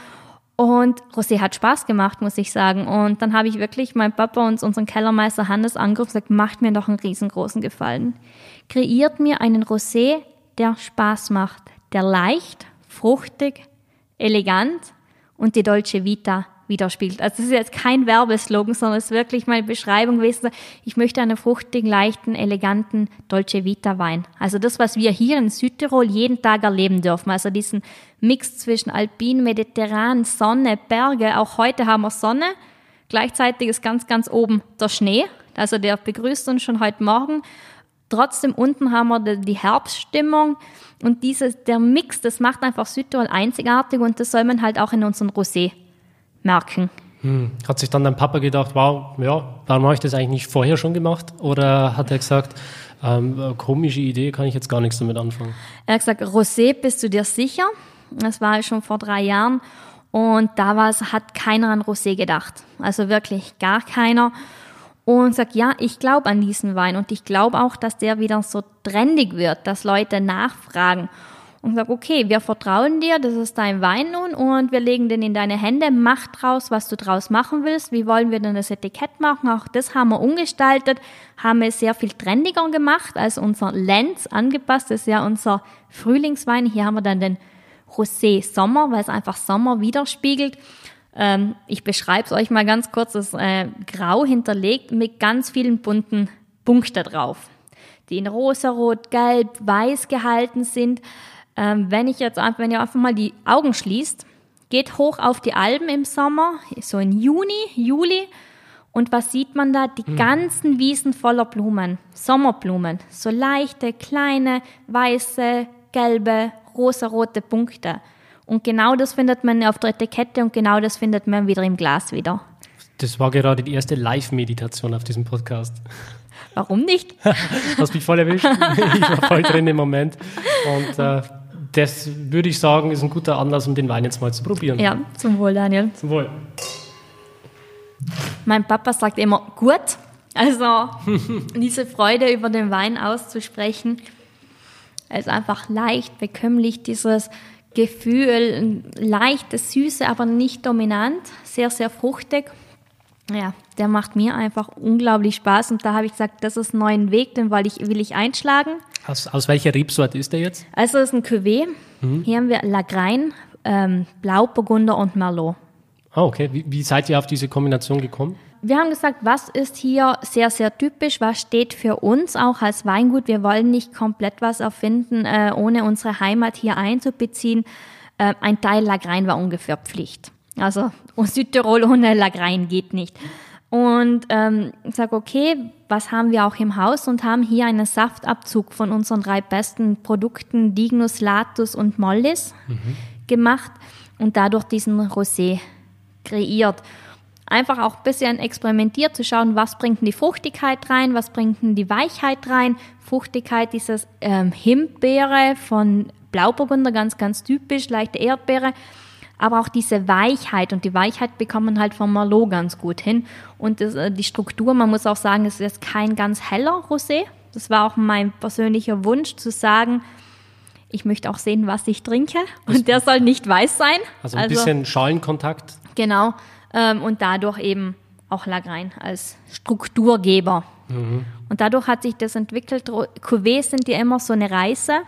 Und Rosé hat Spaß gemacht, muss ich sagen. Und dann habe ich wirklich meinen Papa und unseren Kellermeister Hannes angerufen und gesagt, macht mir doch einen riesengroßen Gefallen. Kreiert mir einen Rosé, der Spaß macht, der leicht, fruchtig, elegant und die Dolce Vita widerspiegelt. Also das ist jetzt kein Werbeslogan, sondern es ist wirklich meine Beschreibung gewesen. Ich möchte einen fruchtigen, leichten, eleganten Dolce Vita Wein. Also das, was wir hier in Südtirol jeden Tag erleben dürfen. Also diesen Mix zwischen Alpin, Mediterran, Sonne, Berge. Auch heute haben wir Sonne. Gleichzeitig ist ganz, ganz oben der Schnee. Also der begrüßt uns schon heute Morgen. Trotzdem unten haben wir die Herbststimmung und dieses, der Mix, das macht einfach Südtirol einzigartig und das soll man halt auch in unseren Rosé merken. Hm. Hat sich dann dein Papa gedacht, wow, ja, warum habe ich das eigentlich nicht vorher schon gemacht? Oder hat er gesagt, ähm, komische Idee, kann ich jetzt gar nichts damit anfangen? Er hat gesagt, Rosé, bist du dir sicher? Das war schon vor drei Jahren. Und da war es, hat keiner an Rosé gedacht. Also wirklich gar keiner. Und sagt, ja, ich glaube an diesen Wein und ich glaube auch, dass der wieder so trendig wird, dass Leute nachfragen und sag, okay, wir vertrauen dir, das ist dein Wein nun und wir legen den in deine Hände, mach draus, was du draus machen willst. Wie wollen wir denn das Etikett machen? Auch das haben wir umgestaltet, haben es sehr viel trendiger gemacht als unser Lenz angepasst. Das ist ja unser Frühlingswein. Hier haben wir dann den Rosé Sommer, weil es einfach Sommer widerspiegelt. Ähm, ich beschreibe es euch mal ganz kurz. Das äh, grau hinterlegt mit ganz vielen bunten Punkten drauf, die in rosa, rot, gelb, weiß gehalten sind. Ähm, wenn ich jetzt einfach, wenn ihr einfach mal die Augen schließt, geht hoch auf die Alben im Sommer, so in Juni, Juli. Und was sieht man da? Die hm. ganzen Wiesen voller Blumen, Sommerblumen, so leichte, kleine, weiße, gelbe, rosarote Punkte. Und genau das findet man auf der Etikette und genau das findet man wieder im Glas wieder. Das war gerade die erste Live-Meditation auf diesem Podcast. Warum nicht? Hast mich voll erwischt. Ich war voll drin im Moment. Und äh, das würde ich sagen, ist ein guter Anlass, um den Wein jetzt mal zu probieren. Ja, zum Wohl, Daniel. Zum Wohl. Mein Papa sagt immer gut. Also diese Freude über den Wein auszusprechen, ist einfach leicht, bekömmlich, dieses Gefühl, leichte Süße, aber nicht dominant, sehr, sehr fruchtig. Ja, der macht mir einfach unglaublich Spaß und da habe ich gesagt, das ist ein neuer Weg, den will ich, will ich einschlagen. Aus, aus welcher Rebsorte ist der jetzt? Also es ist ein Cuvée. Mhm. Hier haben wir Lagrein, ähm, Blauburgunder und Merlot. Ah, okay. Wie, wie seid ihr auf diese Kombination gekommen? Wir haben gesagt, was ist hier sehr, sehr typisch, was steht für uns auch als Weingut. Wir wollen nicht komplett was erfinden, äh, ohne unsere Heimat hier einzubeziehen. Äh, ein Teil Lagrein war ungefähr Pflicht. Also Südtirol ohne Lagrein geht nicht. Und ähm, sage, okay, was haben wir auch im Haus und haben hier einen Saftabzug von unseren drei besten Produkten, Dignus, Latus und Mollis, mhm. gemacht und dadurch diesen Rosé kreiert. Einfach auch ein bisschen experimentiert zu schauen, was bringt die Fruchtigkeit rein, was bringt die Weichheit rein. Fruchtigkeit dieses ähm, Himbeere von Blauburgunder, ganz, ganz typisch, leichte Erdbeere aber auch diese Weichheit und die Weichheit bekommt man halt vom Merlot ganz gut hin. Und das, äh, die Struktur, man muss auch sagen, es ist kein ganz heller Rosé. Das war auch mein persönlicher Wunsch zu sagen, ich möchte auch sehen, was ich trinke. Und der soll nicht weiß sein. Also ein also, bisschen Schalenkontakt. Genau. Ähm, und dadurch eben auch Lagrein als Strukturgeber. Mhm. Und dadurch hat sich das entwickelt. Cuvées sind ja immer so eine Reise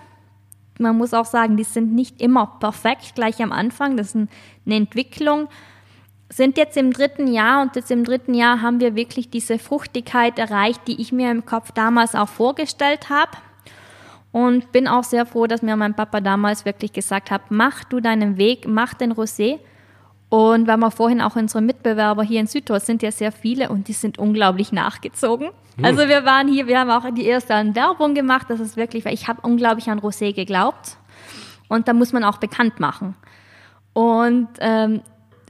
man muss auch sagen, die sind nicht immer perfekt gleich am Anfang. Das ist eine Entwicklung. Sind jetzt im dritten Jahr und jetzt im dritten Jahr haben wir wirklich diese Fruchtigkeit erreicht, die ich mir im Kopf damals auch vorgestellt habe. Und bin auch sehr froh, dass mir mein Papa damals wirklich gesagt hat, mach du deinen Weg, mach den Rosé. Und weil wir vorhin auch unsere Mitbewerber hier in Südtirol sind ja sehr viele und die sind unglaublich nachgezogen. Hm. Also wir waren hier, wir haben auch die erste Werbung gemacht, das ist wirklich, weil ich habe unglaublich an Rosé geglaubt und da muss man auch bekannt machen. Und ähm,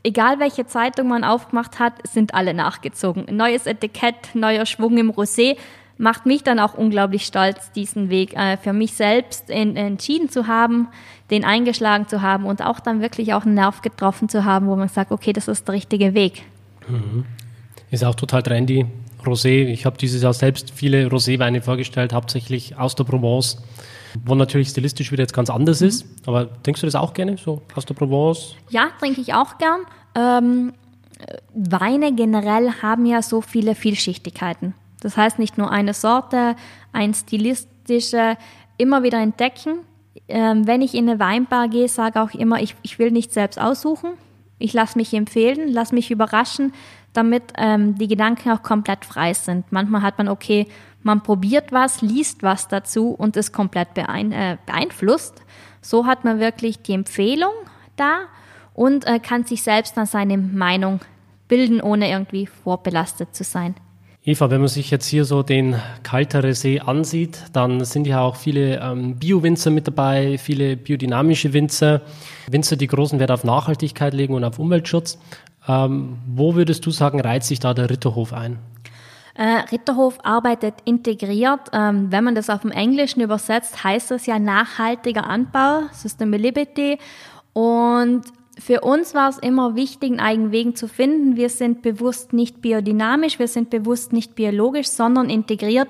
egal welche Zeitung man aufgemacht hat, sind alle nachgezogen. Neues Etikett, neuer Schwung im Rosé macht mich dann auch unglaublich stolz, diesen Weg äh, für mich selbst in, entschieden zu haben, den eingeschlagen zu haben und auch dann wirklich auch einen Nerv getroffen zu haben, wo man sagt, okay, das ist der richtige Weg. Mhm. Ist auch total trendy. Rosé. Ich habe dieses Jahr selbst viele Roséweine vorgestellt, hauptsächlich aus der Provence, wo natürlich stilistisch wieder jetzt ganz anders mhm. ist. Aber trinkst du das auch gerne, so aus der Provence? Ja, trinke ich auch gern. Ähm, Weine generell haben ja so viele Vielschichtigkeiten. Das heißt nicht nur eine Sorte, ein stilistische, immer wieder entdecken. Ähm, wenn ich in eine Weinbar gehe, sage auch immer, ich, ich will nicht selbst aussuchen. Ich lasse mich empfehlen, lasse mich überraschen, damit ähm, die Gedanken auch komplett frei sind. Manchmal hat man, okay, man probiert was, liest was dazu und ist komplett beein äh, beeinflusst. So hat man wirklich die Empfehlung da und äh, kann sich selbst dann seine Meinung bilden, ohne irgendwie vorbelastet zu sein. Eva, wenn man sich jetzt hier so den kaltere See ansieht, dann sind ja auch viele ähm, Bio-Winzer mit dabei, viele biodynamische Winzer, Winzer, die großen Wert auf Nachhaltigkeit legen und auf Umweltschutz. Ähm, wo würdest du sagen, reizt sich da der Ritterhof ein? Äh, Ritterhof arbeitet integriert. Ähm, wenn man das auf dem Englischen übersetzt, heißt das ja nachhaltiger Anbau, Sustainability. Und für uns war es immer wichtig, einen eigenen Weg zu finden. Wir sind bewusst nicht biodynamisch, wir sind bewusst nicht biologisch, sondern integriert.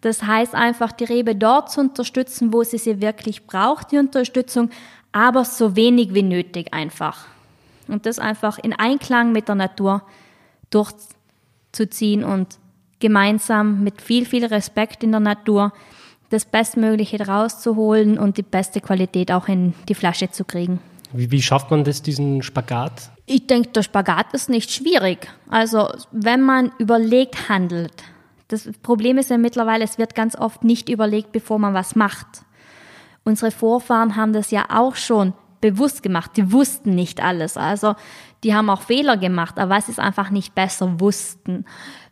Das heißt einfach, die Rebe dort zu unterstützen, wo sie sie wirklich braucht, die Unterstützung, aber so wenig wie nötig einfach. Und das einfach in Einklang mit der Natur durchzuziehen und gemeinsam mit viel, viel Respekt in der Natur das Bestmögliche rauszuholen und die beste Qualität auch in die Flasche zu kriegen. Wie, wie schafft man das, diesen Spagat? Ich denke, der Spagat ist nicht schwierig. Also wenn man überlegt handelt, das Problem ist ja mittlerweile, es wird ganz oft nicht überlegt, bevor man was macht. Unsere Vorfahren haben das ja auch schon bewusst gemacht. Die wussten nicht alles. Also die haben auch Fehler gemacht, aber was es einfach nicht besser wussten.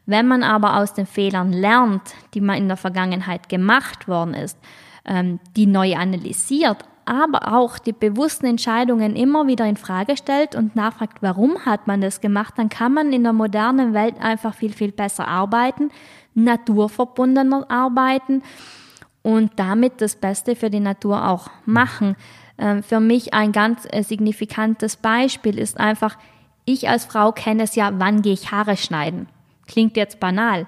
Wenn man aber aus den Fehlern lernt, die man in der Vergangenheit gemacht worden ist, ähm, die neu analysiert, aber auch die bewussten Entscheidungen immer wieder in Frage stellt und nachfragt, warum hat man das gemacht, dann kann man in der modernen Welt einfach viel, viel besser arbeiten, naturverbundener arbeiten und damit das Beste für die Natur auch machen. Ähm, für mich ein ganz äh, signifikantes Beispiel ist einfach, ich als Frau kenne es ja, wann gehe ich Haare schneiden. Klingt jetzt banal.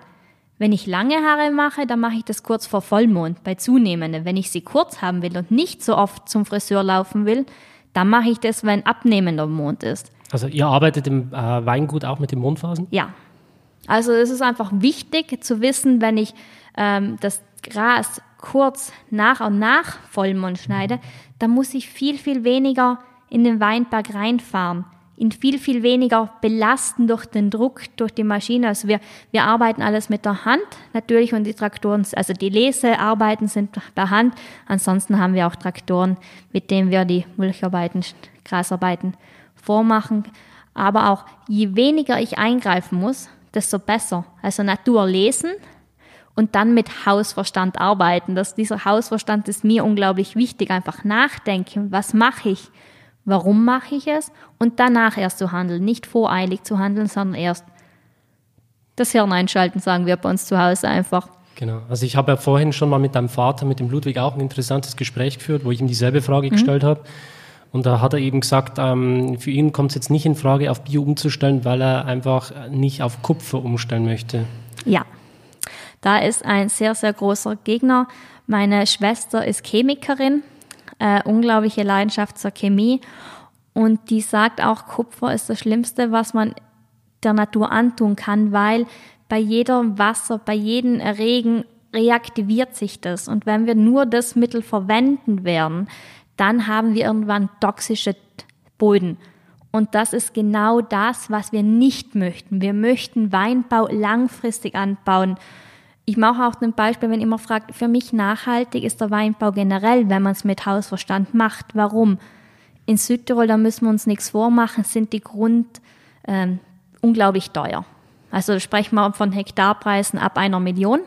Wenn ich lange Haare mache, dann mache ich das kurz vor Vollmond, bei zunehmenden. Wenn ich sie kurz haben will und nicht so oft zum Friseur laufen will, dann mache ich das, wenn abnehmender Mond ist. Also ihr arbeitet im äh, Weingut auch mit den Mondphasen? Ja. Also es ist einfach wichtig zu wissen, wenn ich ähm, das Gras kurz nach und nach Vollmond schneide, dann muss ich viel, viel weniger in den Weinberg reinfahren, ihn viel, viel weniger belasten durch den Druck, durch die Maschine. Also wir, wir arbeiten alles mit der Hand natürlich und die Traktoren, also die Lesearbeiten sind per Hand. Ansonsten haben wir auch Traktoren, mit denen wir die Mulcharbeiten, Grasarbeiten vormachen. Aber auch je weniger ich eingreifen muss, desto besser. Also Natur lesen und dann mit Hausverstand arbeiten. Das, dieser Hausverstand ist mir unglaublich wichtig. Einfach nachdenken, was mache ich, warum mache ich es und danach erst zu handeln. Nicht voreilig zu handeln, sondern erst das Hirn einschalten, sagen wir bei uns zu Hause einfach. Genau. Also ich habe ja vorhin schon mal mit deinem Vater, mit dem Ludwig, auch ein interessantes Gespräch geführt, wo ich ihm dieselbe Frage mhm. gestellt habe. Und da hat er eben gesagt, ähm, für ihn kommt es jetzt nicht in Frage, auf Bio umzustellen, weil er einfach nicht auf Kupfer umstellen möchte. Ja, da ist ein sehr, sehr großer Gegner. Meine Schwester ist Chemikerin, äh, unglaubliche Leidenschaft zur Chemie. Und die sagt auch, Kupfer ist das Schlimmste, was man der Natur antun kann, weil bei jedem Wasser, bei jedem Regen reaktiviert sich das. Und wenn wir nur das Mittel verwenden werden, dann haben wir irgendwann toxische Boden. Und das ist genau das, was wir nicht möchten. Wir möchten Weinbau langfristig anbauen. Ich mache auch ein Beispiel, wenn immer fragt, für mich nachhaltig ist der Weinbau generell, wenn man es mit Hausverstand macht. Warum? In Südtirol, da müssen wir uns nichts vormachen, sind die Grund ähm, unglaublich teuer. Also sprechen wir von Hektarpreisen ab einer Million,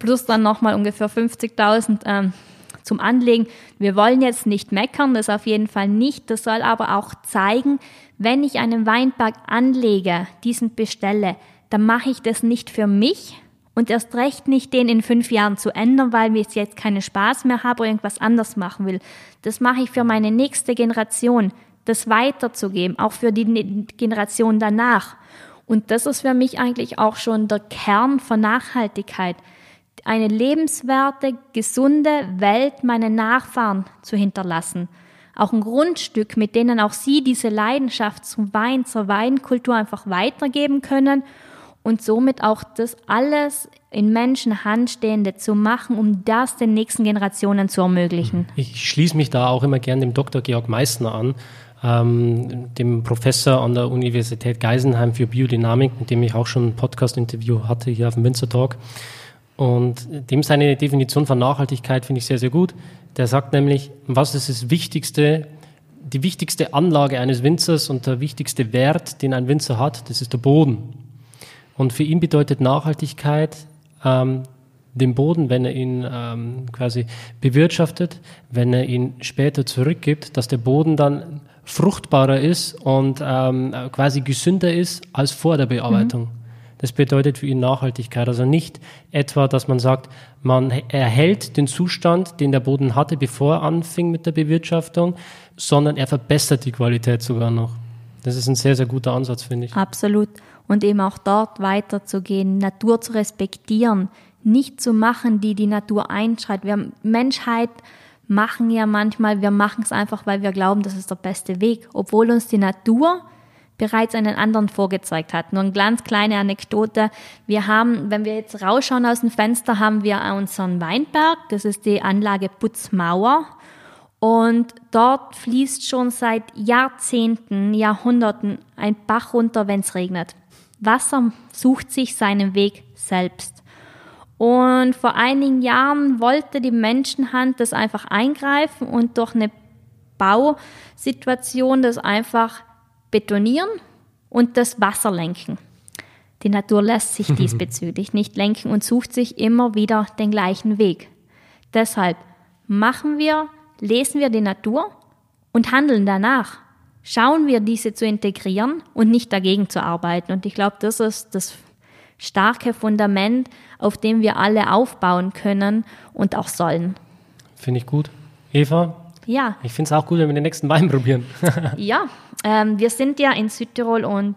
plus dann nochmal ungefähr 50.000 ähm, zum Anlegen. Wir wollen jetzt nicht meckern, das auf jeden Fall nicht. Das soll aber auch zeigen, wenn ich einen Weinberg anlege, diesen bestelle, dann mache ich das nicht für mich und erst recht nicht den in fünf Jahren zu ändern, weil ich jetzt keinen Spaß mehr habe oder irgendwas anders machen will. Das mache ich für meine nächste Generation, das weiterzugeben, auch für die Generation danach. Und das ist für mich eigentlich auch schon der Kern von Nachhaltigkeit eine lebenswerte, gesunde Welt meinen Nachfahren zu hinterlassen. Auch ein Grundstück, mit denen auch sie diese Leidenschaft zum Wein, zur Weinkultur einfach weitergeben können und somit auch das alles in Menschenhand stehende zu machen, um das den nächsten Generationen zu ermöglichen. Ich schließe mich da auch immer gern dem Dr. Georg Meissner an, ähm, dem Professor an der Universität Geisenheim für Biodynamik, mit dem ich auch schon ein Podcast-Interview hatte hier auf dem Winzer Talk. Und dem seine Definition von Nachhaltigkeit finde ich sehr, sehr gut. Der sagt nämlich, was ist das Wichtigste, die wichtigste Anlage eines Winzers und der wichtigste Wert, den ein Winzer hat, das ist der Boden. Und für ihn bedeutet Nachhaltigkeit, ähm, den Boden, wenn er ihn ähm, quasi bewirtschaftet, wenn er ihn später zurückgibt, dass der Boden dann fruchtbarer ist und ähm, quasi gesünder ist als vor der Bearbeitung. Mhm. Das bedeutet für ihn Nachhaltigkeit. Also nicht etwa, dass man sagt, man erhält den Zustand, den der Boden hatte, bevor er anfing mit der Bewirtschaftung, sondern er verbessert die Qualität sogar noch. Das ist ein sehr, sehr guter Ansatz, finde ich. Absolut. Und eben auch dort weiterzugehen, Natur zu respektieren, nicht zu machen, die die Natur einschreit. Wir Menschheit machen ja manchmal, wir machen es einfach, weil wir glauben, das ist der beste Weg, obwohl uns die Natur bereits einen anderen vorgezeigt hat. Nur eine ganz kleine Anekdote. Wir haben, wenn wir jetzt rausschauen aus dem Fenster, haben wir unseren Weinberg. Das ist die Anlage Putzmauer. Und dort fließt schon seit Jahrzehnten, Jahrhunderten ein Bach runter, wenn es regnet. Wasser sucht sich seinen Weg selbst. Und vor einigen Jahren wollte die Menschenhand das einfach eingreifen und durch eine Bausituation das einfach betonieren und das Wasser lenken. Die Natur lässt sich diesbezüglich nicht lenken und sucht sich immer wieder den gleichen Weg. Deshalb machen wir, lesen wir die Natur und handeln danach. Schauen wir, diese zu integrieren und nicht dagegen zu arbeiten. Und ich glaube, das ist das starke Fundament, auf dem wir alle aufbauen können und auch sollen. Finde ich gut. Eva, ja. Ich finde es auch gut, wenn wir den nächsten Wein probieren. ja, ähm, wir sind ja in Südtirol und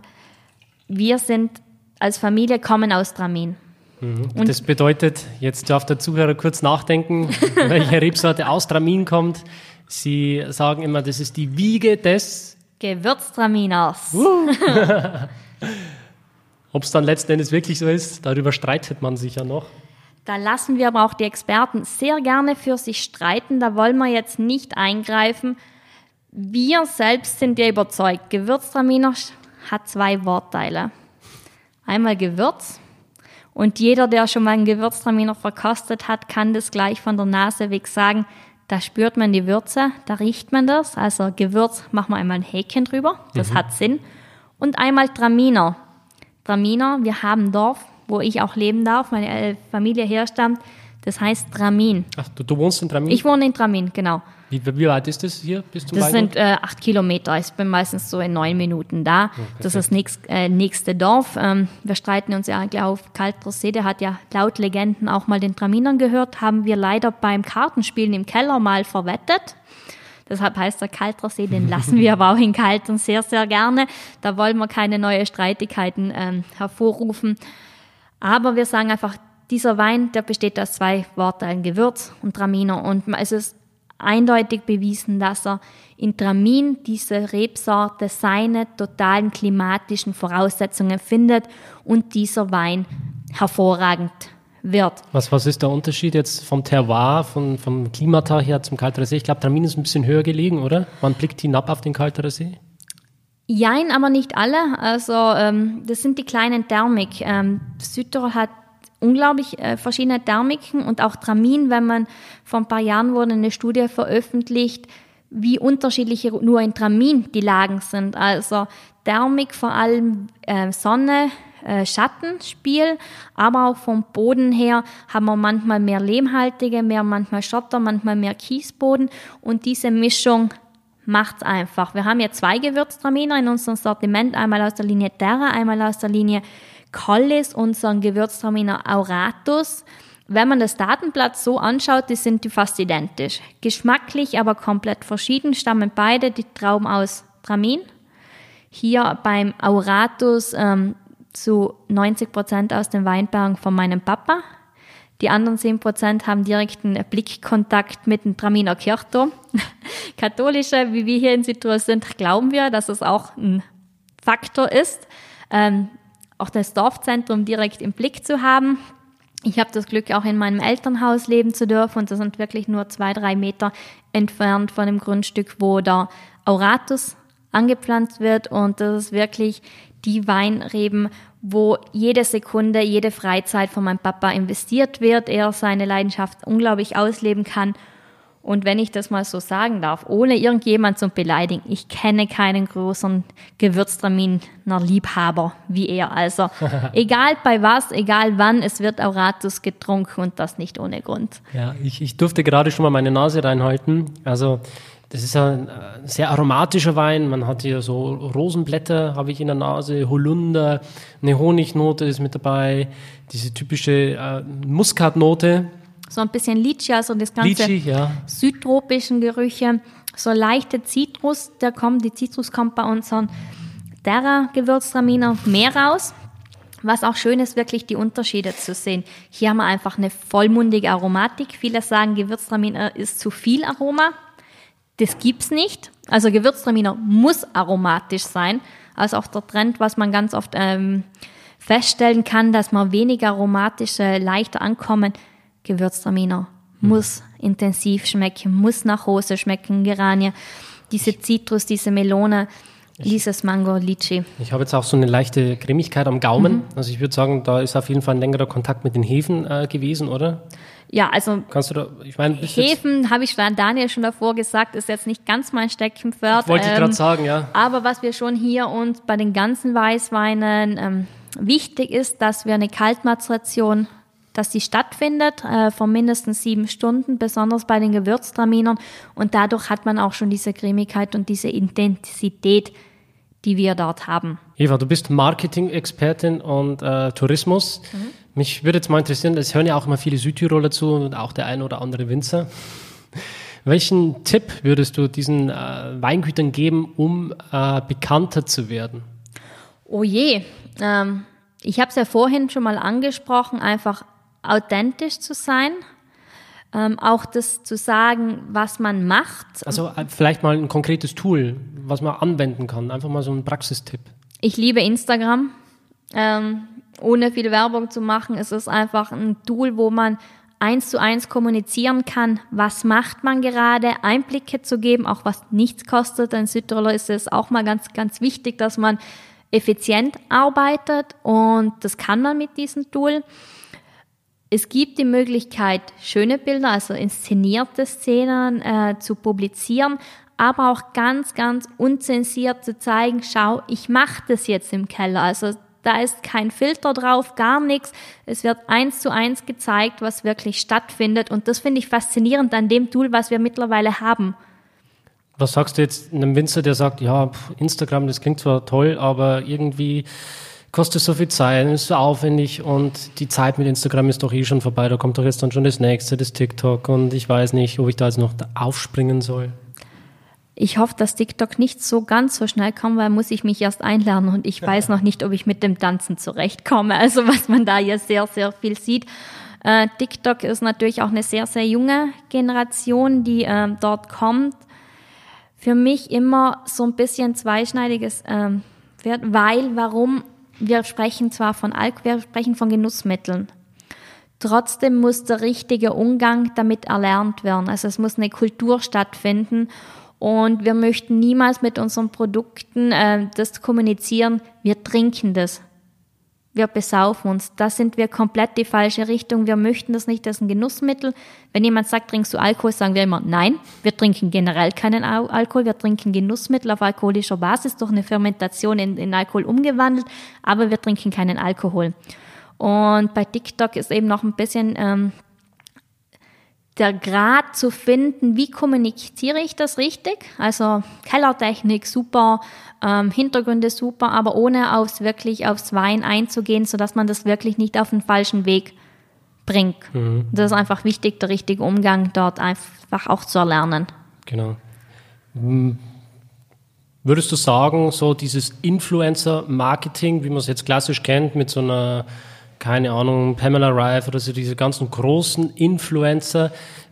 wir sind als Familie kommen aus Tramin. Mhm. das bedeutet, jetzt darf der Zuhörer kurz nachdenken, welche Rebsorte aus Tramin kommt. Sie sagen immer, das ist die Wiege des Gewürztraminers. Ob es dann letzten Endes wirklich so ist, darüber streitet man sich ja noch. Da lassen wir aber auch die Experten sehr gerne für sich streiten. Da wollen wir jetzt nicht eingreifen. Wir selbst sind ja überzeugt, Gewürztraminer hat zwei Wortteile. Einmal Gewürz und jeder, der schon mal einen Gewürztraminer verkostet hat, kann das gleich von der Nase weg sagen. Da spürt man die Würze, da riecht man das. Also Gewürz machen wir einmal ein Häkchen drüber, das mhm. hat Sinn. Und einmal Traminer. Traminer, wir haben ein Dorf, wo ich auch leben darf, meine Familie herstammt. Das heißt Tramin. Ach, du, du wohnst in Tramin? Ich wohne in Tramin, genau. Wie, wie weit ist das hier bis zum Das Weingut? sind äh, acht Kilometer. Ich bin meistens so in neun Minuten da. Oh, das ist das nächst, äh, nächste Dorf. Ähm, wir streiten uns ja auf Kaltrosee. Der hat ja laut Legenden auch mal den Traminern gehört. Haben wir leider beim Kartenspielen im Keller mal verwettet. Deshalb heißt der Kaltersee, den lassen wir aber auch in Kalten sehr, sehr gerne. Da wollen wir keine neuen Streitigkeiten ähm, hervorrufen. Aber wir sagen einfach, dieser Wein, der besteht aus zwei Worten, Gewürz und Traminer. Und es ist eindeutig bewiesen, dass er in Tramin diese Rebsorte seine totalen klimatischen Voraussetzungen findet und dieser Wein hervorragend wird. Was, was ist der Unterschied jetzt vom Terroir, von, vom Klimata her zum Kalterer See? Ich glaube, Tramin ist ein bisschen höher gelegen, oder? Man blickt hinab auf den Kalterer See. Jein, aber nicht alle. Also ähm, das sind die kleinen Thermik. Ähm, Südtirol hat unglaublich äh, verschiedene Thermiken und auch Tramin, wenn man vor ein paar Jahren wurde eine Studie veröffentlicht, wie unterschiedlich nur in Tramin die Lagen sind. Also Thermik vor allem äh, Sonne, äh, Schattenspiel, aber auch vom Boden her haben wir manchmal mehr lehmhaltige, mehr manchmal Schotter, manchmal mehr Kiesboden und diese Mischung macht's einfach. Wir haben ja zwei Gewürztraminer in unserem Sortiment, einmal aus der Linie Terra, einmal aus der Linie Collis, unseren Gewürztraminer Auratus. Wenn man das Datenblatt so anschaut, die sind die fast identisch. Geschmacklich aber komplett verschieden, stammen beide die Trauben aus Tramin. Hier beim Auratus ähm, zu 90 Prozent aus den Weinbergen von meinem Papa. Die anderen 10 Prozent haben direkten Blickkontakt mit dem Traminer Kirchturm. Katholische, wie wir hier in Südtirol sind, glauben wir, dass es auch ein Faktor ist. Ähm, auch das Dorfzentrum direkt im Blick zu haben. Ich habe das Glück, auch in meinem Elternhaus leben zu dürfen. Und das sind wirklich nur zwei, drei Meter entfernt von dem Grundstück, wo der Auratus angepflanzt wird. Und das ist wirklich die Weinreben, wo jede Sekunde, jede Freizeit von meinem Papa investiert wird, er seine Leidenschaft unglaublich ausleben kann und wenn ich das mal so sagen darf, ohne irgendjemand zu beleidigen, ich kenne keinen größeren Gewürztraminer Liebhaber wie er. Also egal bei was, egal wann, es wird Auratus getrunken und das nicht ohne Grund. Ja, ich, ich durfte gerade schon mal meine Nase reinhalten. Also das ist ein äh, sehr aromatischer Wein. Man hat hier so Rosenblätter, habe ich in der Nase, Holunder, eine Honignote ist mit dabei, diese typische äh, Muskatnote, so ein bisschen Litchi, also das ganze Litchi, ja. südtropischen Gerüche, so leichte Zitrus, der kommt, die Zitrus kommt bei unseren Terra Gewürztraminer mehr raus. Was auch schön ist, wirklich die Unterschiede zu sehen. Hier haben wir einfach eine vollmundige Aromatik. Viele sagen, Gewürztraminer ist zu viel Aroma. Das gibt's nicht. Also Gewürztraminer muss aromatisch sein. Also auch der Trend, was man ganz oft ähm, feststellen kann, dass man weniger aromatische, leichter ankommen. Gewürztraminer. Hm. Muss intensiv schmecken, muss nach Hose schmecken, Geranie. Diese Zitrus, diese Melone, dieses Mango, Litchi. Ich habe jetzt auch so eine leichte Cremigkeit am Gaumen. Mhm. Also ich würde sagen, da ist auf jeden Fall ein längerer Kontakt mit den Hefen äh, gewesen, oder? Ja, also kannst du da, ich meine, Hefen habe ich Daniel schon davor gesagt, ist jetzt nicht ganz mein Steckenpferd. Wollte ähm, ich gerade sagen, ja. Aber was wir schon hier und bei den ganzen Weißweinen ähm, wichtig ist, dass wir eine Kaltmazeration dass die stattfindet, äh, von mindestens sieben Stunden, besonders bei den Gewürztraminern. Und dadurch hat man auch schon diese Cremigkeit und diese Intensität, die wir dort haben. Eva, du bist Marketing-Expertin und äh, Tourismus. Mhm. Mich würde jetzt mal interessieren, es hören ja auch immer viele Südtiroler zu und auch der ein oder andere Winzer. Welchen Tipp würdest du diesen äh, Weingütern geben, um äh, bekannter zu werden? Oh je, ähm, ich habe es ja vorhin schon mal angesprochen, einfach authentisch zu sein, ähm, auch das zu sagen, was man macht. Also äh, vielleicht mal ein konkretes Tool, was man anwenden kann, einfach mal so ein Praxistipp. Ich liebe Instagram. Ähm, ohne viel Werbung zu machen, es ist einfach ein Tool, wo man eins zu eins kommunizieren kann, was macht man gerade, Einblicke zu geben, auch was nichts kostet. In Südtirol ist es auch mal ganz, ganz wichtig, dass man effizient arbeitet und das kann man mit diesem Tool. Es gibt die Möglichkeit, schöne Bilder, also inszenierte Szenen äh, zu publizieren, aber auch ganz, ganz unzensiert zu zeigen, schau, ich mache das jetzt im Keller. Also da ist kein Filter drauf, gar nichts. Es wird eins zu eins gezeigt, was wirklich stattfindet. Und das finde ich faszinierend an dem Tool, was wir mittlerweile haben. Was sagst du jetzt einem Winzer, der sagt, ja, Instagram, das klingt zwar toll, aber irgendwie kostet so viel Zeit, ist so aufwendig und die Zeit mit Instagram ist doch eh schon vorbei, da kommt doch jetzt dann schon das nächste, das TikTok und ich weiß nicht, ob ich da jetzt noch aufspringen soll. Ich hoffe, dass TikTok nicht so ganz so schnell kommt, weil muss ich mich erst einlernen und ich weiß noch nicht, ob ich mit dem Tanzen zurechtkomme. Also was man da ja sehr, sehr viel sieht. Äh, TikTok ist natürlich auch eine sehr, sehr junge Generation, die äh, dort kommt. Für mich immer so ein bisschen zweischneidiges äh, Wert, weil, warum? Wir sprechen zwar von Alkohol, wir sprechen von Genussmitteln. Trotzdem muss der richtige Umgang damit erlernt werden. Also es muss eine Kultur stattfinden und wir möchten niemals mit unseren Produkten äh, das kommunizieren, wir trinken das. Wir besaufen uns. Da sind wir komplett die falsche Richtung. Wir möchten das nicht als ein Genussmittel. Wenn jemand sagt, trinkst du Alkohol, sagen wir immer, nein, wir trinken generell keinen Alkohol. Wir trinken Genussmittel auf alkoholischer Basis durch eine Fermentation in, in Alkohol umgewandelt, aber wir trinken keinen Alkohol. Und bei TikTok ist eben noch ein bisschen ähm, der Grad zu finden, wie kommuniziere ich das richtig? Also Kellertechnik super, ähm, Hintergründe super, aber ohne aufs wirklich aufs Wein einzugehen, sodass man das wirklich nicht auf den falschen Weg bringt. Mhm. Das ist einfach wichtig, der richtige Umgang dort einfach auch zu erlernen. Genau. Würdest du sagen, so dieses Influencer-Marketing, wie man es jetzt klassisch kennt, mit so einer keine Ahnung, Pamela Rife oder so diese ganzen großen Influencer.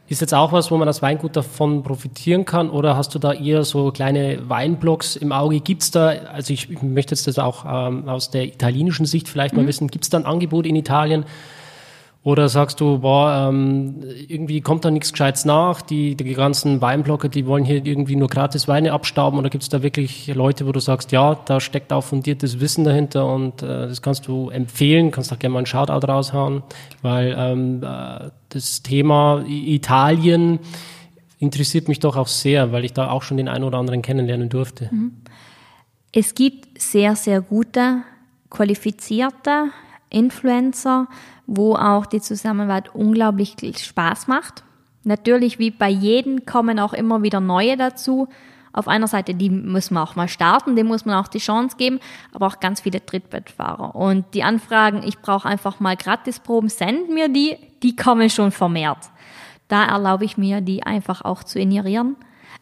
Ist jetzt auch was, wo man als Weingut davon profitieren kann oder hast du da eher so kleine Weinblocks im Auge? Gibt's da, also ich, möchte jetzt das auch ähm, aus der italienischen Sicht vielleicht mhm. mal wissen, gibt's da ein Angebot in Italien, oder sagst du, boah, ähm, irgendwie kommt da nichts Gescheites nach, die, die ganzen Weinblocker, die wollen hier irgendwie nur gratis Weine abstauben oder gibt es da wirklich Leute, wo du sagst, ja, da steckt auch fundiertes Wissen dahinter und äh, das kannst du empfehlen, kannst auch gerne mal einen Shoutout raushauen, weil ähm, äh, das Thema Italien interessiert mich doch auch sehr, weil ich da auch schon den einen oder anderen kennenlernen durfte. Mhm. Es gibt sehr, sehr gute, qualifizierte Influencer, wo auch die Zusammenarbeit unglaublich Spaß macht. Natürlich, wie bei jedem, kommen auch immer wieder neue dazu. Auf einer Seite, die muss man auch mal starten, dem muss man auch die Chance geben, aber auch ganz viele Trittbettfahrer. Und die Anfragen, ich brauche einfach mal Gratisproben, send mir die, die kommen schon vermehrt. Da erlaube ich mir, die einfach auch zu ignorieren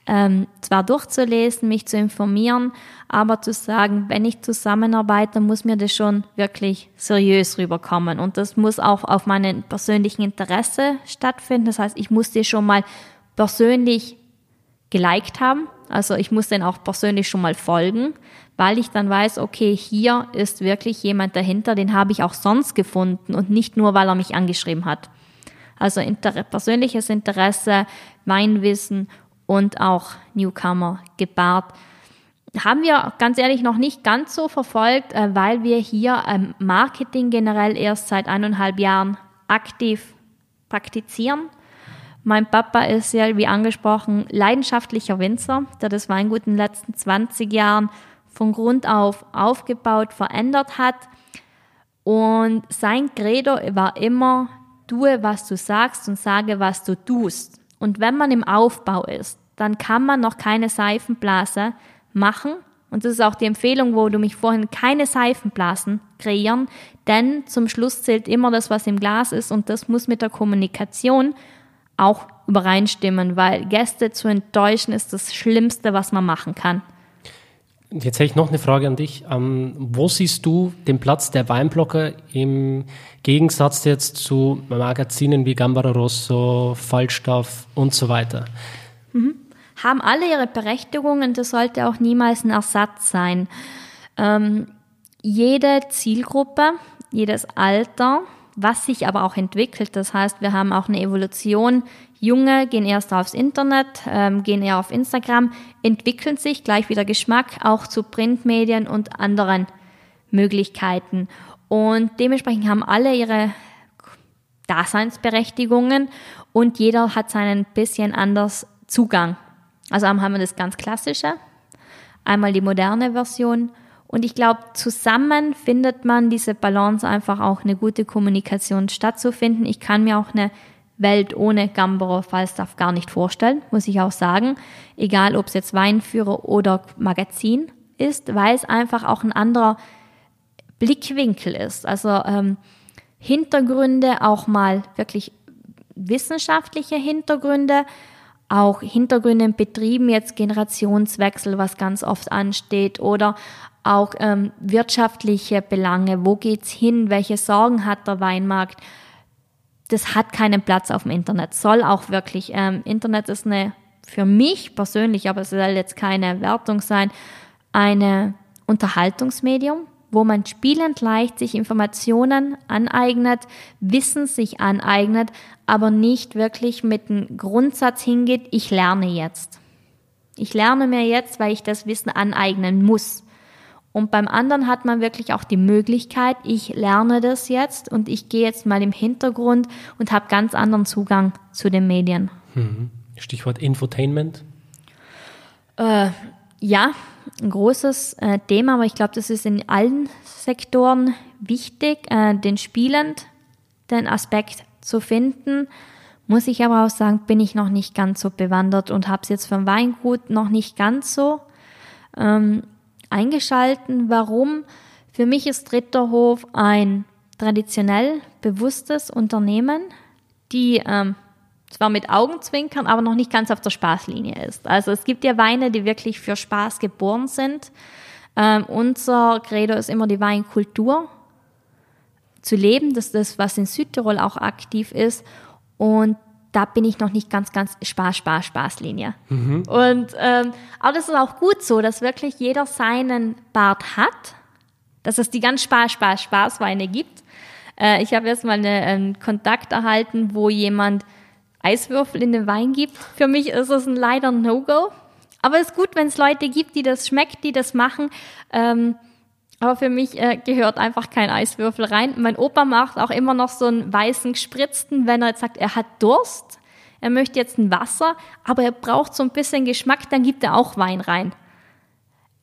ähm, zwar durchzulesen, mich zu informieren, aber zu sagen, wenn ich zusammenarbeite, muss mir das schon wirklich seriös rüberkommen. Und das muss auch auf meinen persönlichen Interesse stattfinden. Das heißt, ich muss dir schon mal persönlich geliked haben. Also ich muss den auch persönlich schon mal folgen, weil ich dann weiß, okay, hier ist wirklich jemand dahinter, den habe ich auch sonst gefunden und nicht nur, weil er mich angeschrieben hat. Also inter persönliches Interesse, mein Wissen und auch Newcomer gebahrt. Haben wir ganz ehrlich noch nicht ganz so verfolgt, äh, weil wir hier ähm, Marketing generell erst seit eineinhalb Jahren aktiv praktizieren. Mein Papa ist ja, wie angesprochen, leidenschaftlicher Winzer, der das Weingut in den letzten 20 Jahren von Grund auf aufgebaut, verändert hat. Und sein Credo war immer, tue, was du sagst und sage, was du tust. Und wenn man im Aufbau ist, dann kann man noch keine Seifenblase machen. Und das ist auch die Empfehlung, wo du mich vorhin keine Seifenblasen kreieren, denn zum Schluss zählt immer das, was im Glas ist und das muss mit der Kommunikation auch übereinstimmen, weil Gäste zu enttäuschen ist das Schlimmste, was man machen kann. Jetzt hätte ich noch eine Frage an dich. Ähm, wo siehst du den Platz der Weinblocker im Gegensatz jetzt zu Magazinen wie Gambara Rosso, Falstaff und so weiter? Mhm. Haben alle ihre Berechtigungen, das sollte auch niemals ein Ersatz sein. Ähm, jede Zielgruppe, jedes Alter, was sich aber auch entwickelt. Das heißt, wir haben auch eine Evolution. Junge gehen erst aufs Internet, ähm, gehen eher auf Instagram, entwickeln sich gleich wieder Geschmack auch zu Printmedien und anderen Möglichkeiten. Und dementsprechend haben alle ihre Daseinsberechtigungen und jeder hat seinen bisschen anders Zugang. Also haben wir das ganz klassische, einmal die moderne Version und ich glaube, zusammen findet man diese Balance einfach auch eine gute Kommunikation stattzufinden. Ich kann mir auch eine Welt ohne Gambero Falstaff gar nicht vorstellen, muss ich auch sagen. Egal, ob es jetzt Weinführer oder Magazin ist, weil es einfach auch ein anderer Blickwinkel ist. Also ähm, Hintergründe, auch mal wirklich wissenschaftliche Hintergründe, auch Hintergründe in Betrieben, jetzt Generationswechsel, was ganz oft ansteht, oder auch ähm, wirtschaftliche Belange, wo geht's hin, welche Sorgen hat der Weinmarkt. Das hat keinen Platz auf dem Internet, soll auch wirklich. Ähm, Internet ist eine, für mich persönlich, aber es soll jetzt keine Wertung sein, eine Unterhaltungsmedium, wo man spielend leicht sich Informationen aneignet, Wissen sich aneignet, aber nicht wirklich mit dem Grundsatz hingeht, ich lerne jetzt. Ich lerne mir jetzt, weil ich das Wissen aneignen muss. Und beim anderen hat man wirklich auch die Möglichkeit, ich lerne das jetzt und ich gehe jetzt mal im Hintergrund und habe ganz anderen Zugang zu den Medien. Mhm. Stichwort Infotainment. Äh, ja, ein großes äh, Thema, aber ich glaube, das ist in allen Sektoren wichtig, äh, den spielend den Aspekt zu finden. Muss ich aber auch sagen, bin ich noch nicht ganz so bewandert und habe es jetzt vom Weingut noch nicht ganz so ähm, eingeschalten. Warum? Für mich ist Ritterhof ein traditionell bewusstes Unternehmen, die ähm, zwar mit Augenzwinkern, aber noch nicht ganz auf der Spaßlinie ist. Also es gibt ja Weine, die wirklich für Spaß geboren sind. Ähm, unser Credo ist immer die Weinkultur zu leben. Das ist das, was in Südtirol auch aktiv ist. Und da bin ich noch nicht ganz, ganz Spaß, Spaß, Spaßlinie. Mhm. Und ähm, aber das ist auch gut so, dass wirklich jeder seinen Bart hat, dass es die ganz Spaß, Spaß, Spaßweine gibt. Äh, ich habe erst mal eine, einen Kontakt erhalten, wo jemand Eiswürfel in den Wein gibt. Für mich ist es ein leider No-Go. Aber es ist gut, wenn es Leute gibt, die das schmeckt, die das machen. Ähm, aber für mich äh, gehört einfach kein Eiswürfel rein. Mein Opa macht auch immer noch so einen weißen gespritzten, wenn er jetzt sagt, er hat Durst. Er möchte jetzt ein Wasser, aber er braucht so ein bisschen Geschmack, dann gibt er auch Wein rein.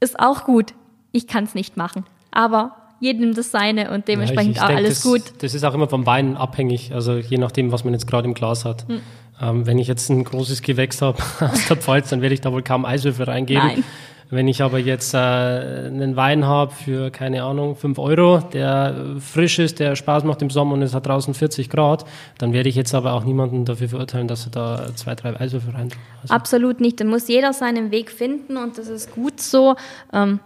Ist auch gut. Ich kann es nicht machen. Aber jedem das seine und dementsprechend ja, ich, ich auch denk, alles das, gut. Das ist auch immer vom Wein abhängig, also je nachdem, was man jetzt gerade im Glas hat. Hm. Ähm, wenn ich jetzt ein großes Gewächs habe aus der Pfalz, dann werde ich da wohl kaum Eiswürfel reingeben. Nein. Wenn ich aber jetzt äh, einen Wein habe für, keine Ahnung, 5 Euro, der frisch ist, der Spaß macht im Sommer und es hat draußen 40 Grad, dann werde ich jetzt aber auch niemanden dafür verurteilen, dass er da zwei, drei Eiswürfel rein also Absolut nicht. Da muss jeder seinen Weg finden und das ist gut so. Ähm,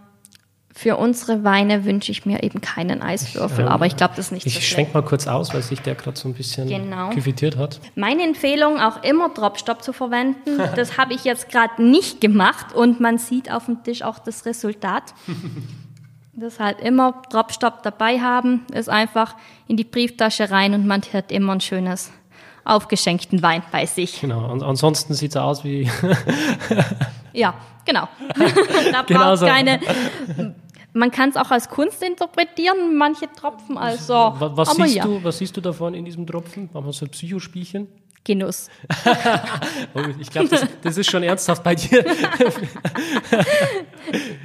für unsere Weine wünsche ich mir eben keinen Eiswürfel, ich, ähm, aber ich glaube, das ist nicht Ich so schwenke mal kurz aus, weil sich der gerade so ein bisschen genau. hat. Meine Empfehlung, auch immer Dropstop zu verwenden. Das habe ich jetzt gerade nicht gemacht und man sieht auf dem Tisch auch das Resultat. Deshalb immer Dropstop dabei haben, ist einfach in die Brieftasche rein und man hat immer ein schönes aufgeschenkten Wein bei sich. Genau, und ansonsten sieht es aus wie. ja, genau. da braucht genau so. keine man kann es auch als Kunst interpretieren, manche Tropfen. Also, was, was siehst ja. du, was siehst du davon in diesem Tropfen? Machen wir so ein Psychospielchen? Genuss. oh, ich glaube, das, das, ist schon ernsthaft bei dir.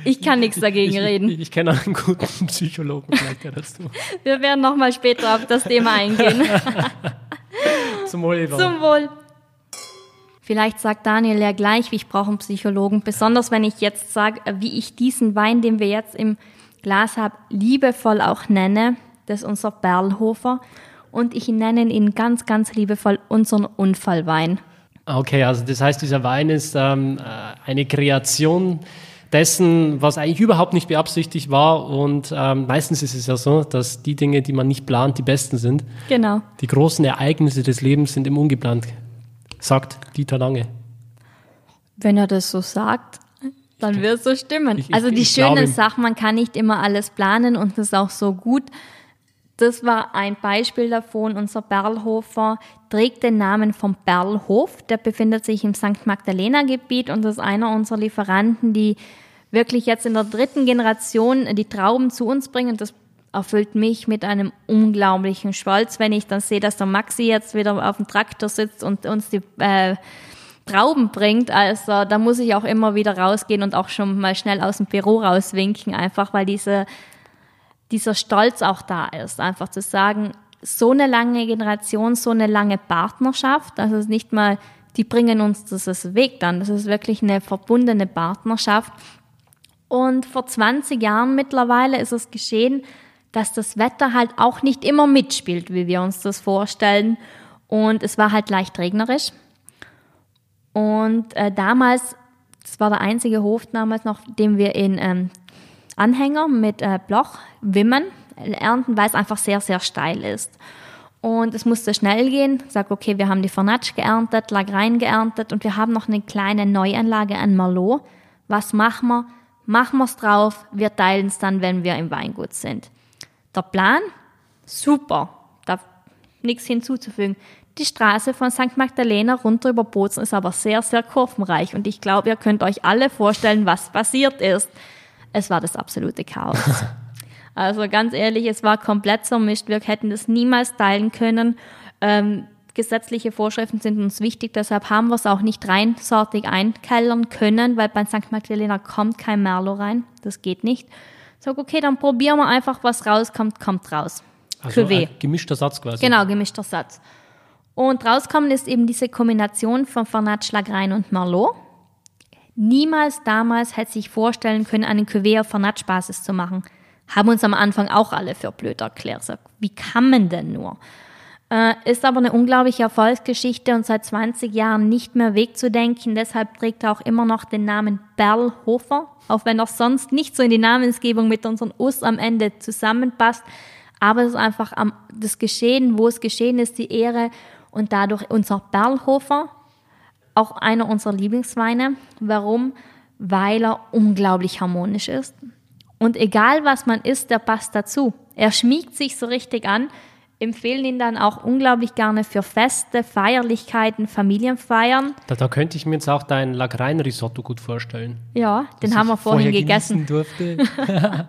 ich kann nichts dagegen ich, reden. Ich, ich kenne einen guten Psychologen, vielleicht ja dazu. Wir werden nochmal später auf das Thema eingehen. Zum Wohl, Eva. Zum Wohl. Vielleicht sagt Daniel ja gleich, wie ich brauche einen Psychologen. Besonders wenn ich jetzt sage, wie ich diesen Wein, den wir jetzt im Glas haben, liebevoll auch nenne. Das ist unser Berlhofer. Und ich nenne ihn ganz, ganz liebevoll unseren Unfallwein. Okay, also das heißt, dieser Wein ist ähm, äh, eine Kreation dessen, was eigentlich überhaupt nicht beabsichtigt war. Und ähm, meistens ist es ja so, dass die Dinge, die man nicht plant, die besten sind. Genau. Die großen Ereignisse des Lebens sind im ungeplant sagt Dieter Lange. Wenn er das so sagt. Dann wird es so stimmen. Ich- ich- also die schöne. Sache, man kann nicht immer alles planen und das ist auch so gut. Das war ein Beispiel davon. Unser Berlhofer trägt den Namen vom Berlhof. Der befindet sich im St. Magdalena-Gebiet und ist einer unserer Lieferanten, die wirklich jetzt in der dritten Generation die Trauben zu uns bringen. Das erfüllt mich mit einem unglaublichen Stolz, wenn ich dann sehe, dass der Maxi jetzt wieder auf dem Traktor sitzt und uns die äh, Trauben bringt. Also da muss ich auch immer wieder rausgehen und auch schon mal schnell aus dem Büro rauswinken, einfach weil diese, dieser Stolz auch da ist. Einfach zu sagen, so eine lange Generation, so eine lange Partnerschaft, also es ist nicht mal, die bringen uns das Weg dann, das ist wirklich eine verbundene Partnerschaft. Und vor 20 Jahren mittlerweile ist es geschehen, dass das Wetter halt auch nicht immer mitspielt, wie wir uns das vorstellen. Und es war halt leicht regnerisch. Und äh, damals, das war der einzige Hof damals noch, den wir in ähm, Anhänger mit äh, Bloch wimmen, ernten, weil es einfach sehr, sehr steil ist. Und es musste schnell gehen. Ich sag, okay, wir haben die Fornatsch geerntet, Lagrein geerntet und wir haben noch eine kleine Neuanlage an Merlot. Was machen wir? Machen wir es drauf. Wir teilen es dann, wenn wir im Weingut sind. Der Plan? Super. Da nichts hinzuzufügen. Die Straße von St. Magdalena runter über Bozen ist aber sehr, sehr kurvenreich und ich glaube, ihr könnt euch alle vorstellen, was passiert ist. Es war das absolute Chaos. Also ganz ehrlich, es war komplett zermischt. Wir hätten das niemals teilen können. Ähm, gesetzliche Vorschriften sind uns wichtig, deshalb haben wir es auch nicht reinsortig einkellern können, weil bei St. Magdalena kommt kein Merlot rein. Das geht nicht. Sag, okay, dann probieren wir einfach, was rauskommt, kommt raus. Also Cuvée. gemischter Satz quasi. Genau, gemischter Satz. Und rauskommen ist eben diese Kombination von Fernatsch, Lagrein und Merlot. Niemals damals hätte sich vorstellen können, einen Cuvée auf Fernatsch-Basis zu machen. Haben uns am Anfang auch alle für blöd erklärt. Sag, wie kann man denn nur? Äh, ist aber eine unglaubliche Erfolgsgeschichte und seit 20 Jahren nicht mehr wegzudenken. Deshalb trägt er auch immer noch den Namen Berlhofer, auch wenn er sonst nicht so in die Namensgebung mit unseren Us am Ende zusammenpasst. Aber es ist einfach am, das Geschehen, wo es geschehen ist, die Ehre und dadurch unser Berlhofer, auch einer unserer Lieblingsweine. Warum? Weil er unglaublich harmonisch ist. Und egal was man isst, der passt dazu. Er schmiegt sich so richtig an, empfehlen ihn dann auch unglaublich gerne für Feste, Feierlichkeiten, Familienfeiern. Da, da könnte ich mir jetzt auch dein Lagrein-Risotto gut vorstellen. Ja, den haben wir vorhin gegessen. Durfte.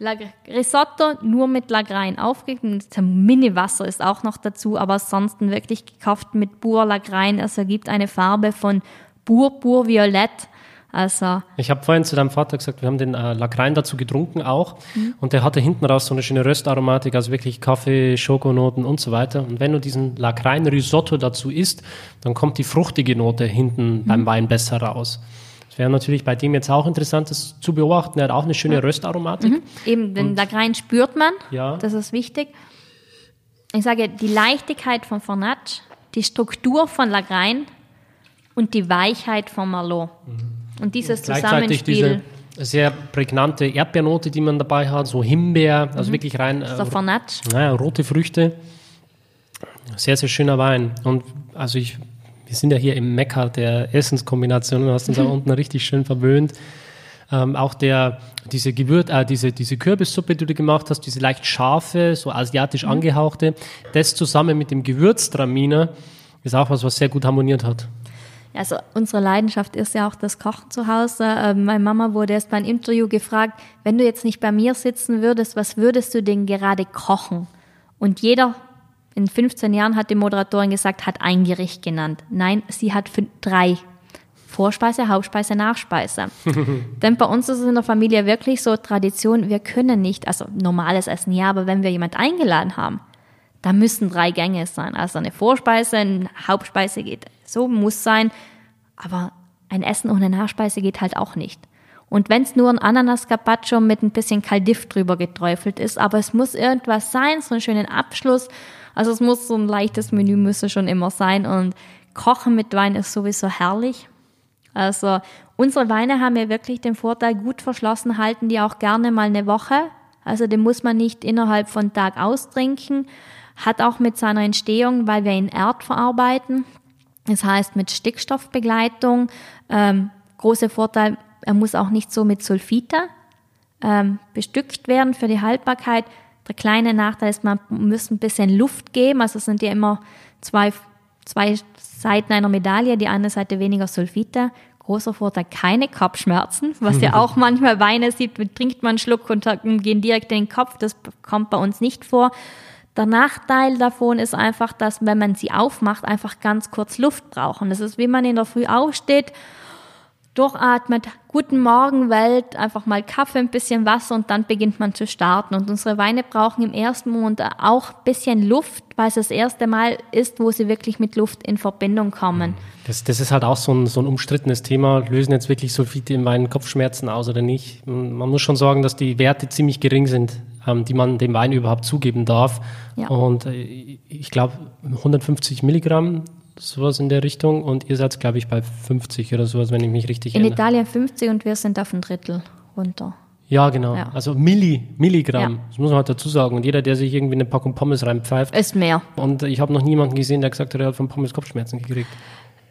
Risotto nur mit Lagrein aufgegeben. Mini-Wasser ist auch noch dazu, aber ansonsten wirklich gekauft mit Bur Lagrein. Es ergibt eine Farbe von Bur, Bur Violett. Also, Ich habe vorhin zu deinem Vater gesagt, wir haben den äh, Lagrein dazu getrunken auch. Mhm. Und der hatte hinten raus so eine schöne Röstaromatik, also wirklich Kaffee, Schokonoten und so weiter. Und wenn du diesen Lagrein-Risotto dazu isst, dann kommt die fruchtige Note hinten Mhm. beim Wein besser raus. Das wäre natürlich bei dem jetzt auch interessant, das zu beobachten. Er hat auch eine schöne Röstaromatik. eben den Lagrein spürt man. Ja. Das ist wichtig. Ich sage, die Leichtigkeit von Fornatsch, die Struktur von Lagrein und die Weichheit von Merlot. Und dieses Zusammenspiel. diese sehr prägnante Erdbeernote, die man dabei hat, so Himbeer, also wirklich rein Mhm. äh, naja, rote Früchte. Sehr, sehr schöner Wein. Und also ich, wir sind ja hier im Mekka der Essenskombinationen, du hast uns auch unten richtig schön verwöhnt. Ähm, auch der, diese Gewürz, äh, diese, diese Kürbissuppe, die du gemacht hast, diese leicht scharfe, so asiatisch Mhm. angehauchte, das zusammen mit dem Gewürztraminer ist auch was, was sehr gut harmoniert hat. Also unsere Leidenschaft ist ja auch das Kochen zu Hause. Ähm, meine Mama wurde erst beim Interview gefragt, wenn du jetzt nicht bei mir sitzen würdest, was würdest du denn gerade kochen? Und jeder in 15 Jahren hat die Moderatorin gesagt, hat ein Gericht genannt. Nein, sie hat drei. Vorspeise, Hauptspeise, Nachspeise. Denn bei uns ist es in der Familie wirklich so Tradition, wir können nicht, also normales Essen ja, aber wenn wir jemand eingeladen haben, da müssen drei Gänge sein. Also eine Vorspeise, eine Hauptspeise geht. So muss sein. Aber ein Essen ohne Nachspeise geht halt auch nicht. Und wenn es nur ein Ananas Carpaccio mit ein bisschen Caldiff drüber geträufelt ist, aber es muss irgendwas sein, so einen schönen Abschluss. Also es muss so ein leichtes Menü müsste schon immer sein. Und Kochen mit Wein ist sowieso herrlich. Also unsere Weine haben ja wirklich den Vorteil, gut verschlossen halten die auch gerne mal eine Woche. Also den muss man nicht innerhalb von Tag austrinken. Hat auch mit seiner Entstehung, weil wir in Erd verarbeiten, das heißt mit Stickstoffbegleitung, ähm, große Vorteil, er muss auch nicht so mit Sulfite ähm, bestückt werden für die Haltbarkeit. Der kleine Nachteil ist, man muss ein bisschen Luft geben. Also es sind ja immer zwei, zwei Seiten einer Medaille. Die eine Seite weniger Sulfite. Großer Vorteil, keine Kopfschmerzen, was ja auch manchmal Weine sieht, trinkt man einen Schluck und gehen direkt in den Kopf. Das kommt bei uns nicht vor. Der Nachteil davon ist einfach, dass wenn man sie aufmacht, einfach ganz kurz Luft brauchen. Das ist, wie man in der Früh aufsteht durchatmet, guten Morgen Welt, einfach mal Kaffee, ein bisschen Wasser und dann beginnt man zu starten. Und unsere Weine brauchen im ersten Monat auch ein bisschen Luft, weil es das erste Mal ist, wo sie wirklich mit Luft in Verbindung kommen. Das, das ist halt auch so ein, so ein umstrittenes Thema. Lösen jetzt wirklich Sulfite in Wein Kopfschmerzen aus oder nicht? Man muss schon sagen, dass die Werte ziemlich gering sind, ähm, die man dem Wein überhaupt zugeben darf. Ja. Und äh, ich glaube, 150 Milligramm sowas in der Richtung. Und ihr seid, glaube ich, bei 50 oder sowas, wenn ich mich richtig in erinnere. In Italien 50 und wir sind auf ein Drittel runter. Ja, genau. Ja. Also Milli, Milligramm. Ja. Das muss man halt dazu sagen. Und jeder, der sich irgendwie eine Packung Pommes reinpfeift. Ist mehr. Und ich habe noch niemanden gesehen, der gesagt hat, er hat von Pommes Kopfschmerzen gekriegt.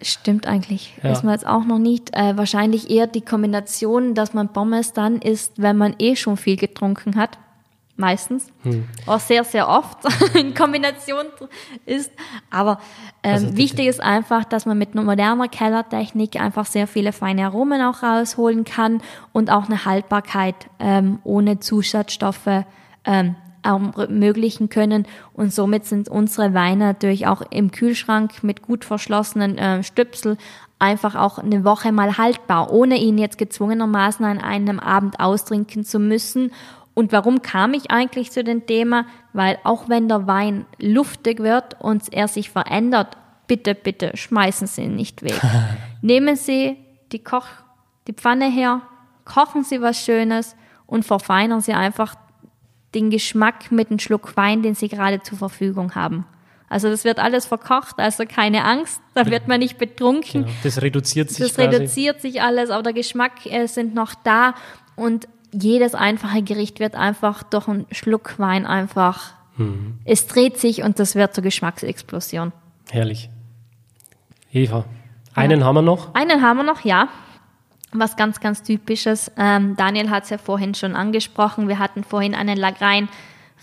Stimmt eigentlich. Ja. Ist man jetzt auch noch nicht. Äh, wahrscheinlich eher die Kombination, dass man Pommes dann isst, wenn man eh schon viel getrunken hat meistens, hm. auch sehr, sehr oft in Kombination ist. Aber ähm, also wichtig ist einfach, dass man mit moderner Kellertechnik einfach sehr viele feine Aromen auch rausholen kann und auch eine Haltbarkeit ähm, ohne Zusatzstoffe ähm, ermöglichen können. Und somit sind unsere Weine natürlich auch im Kühlschrank mit gut verschlossenen äh, Stöpsel einfach auch eine Woche mal haltbar, ohne ihn jetzt gezwungenermaßen an einem Abend austrinken zu müssen und warum kam ich eigentlich zu dem Thema? Weil auch wenn der Wein luftig wird und er sich verändert, bitte, bitte schmeißen Sie ihn nicht weg. Nehmen Sie die, Koch, die Pfanne her, kochen Sie was Schönes und verfeinern Sie einfach den Geschmack mit einem Schluck Wein, den Sie gerade zur Verfügung haben. Also das wird alles verkocht, also keine Angst, da wird man nicht betrunken. Genau, das reduziert sich. Das quasi. reduziert sich alles, aber der Geschmack äh, sind noch da und jedes einfache Gericht wird einfach durch einen Schluck Wein einfach, mhm. es dreht sich und das wird zur Geschmacksexplosion. Herrlich. Eva, einen ja. haben wir noch? Einen haben wir noch, ja. Was ganz, ganz typisches. Ähm, Daniel hat es ja vorhin schon angesprochen. Wir hatten vorhin einen Lagrein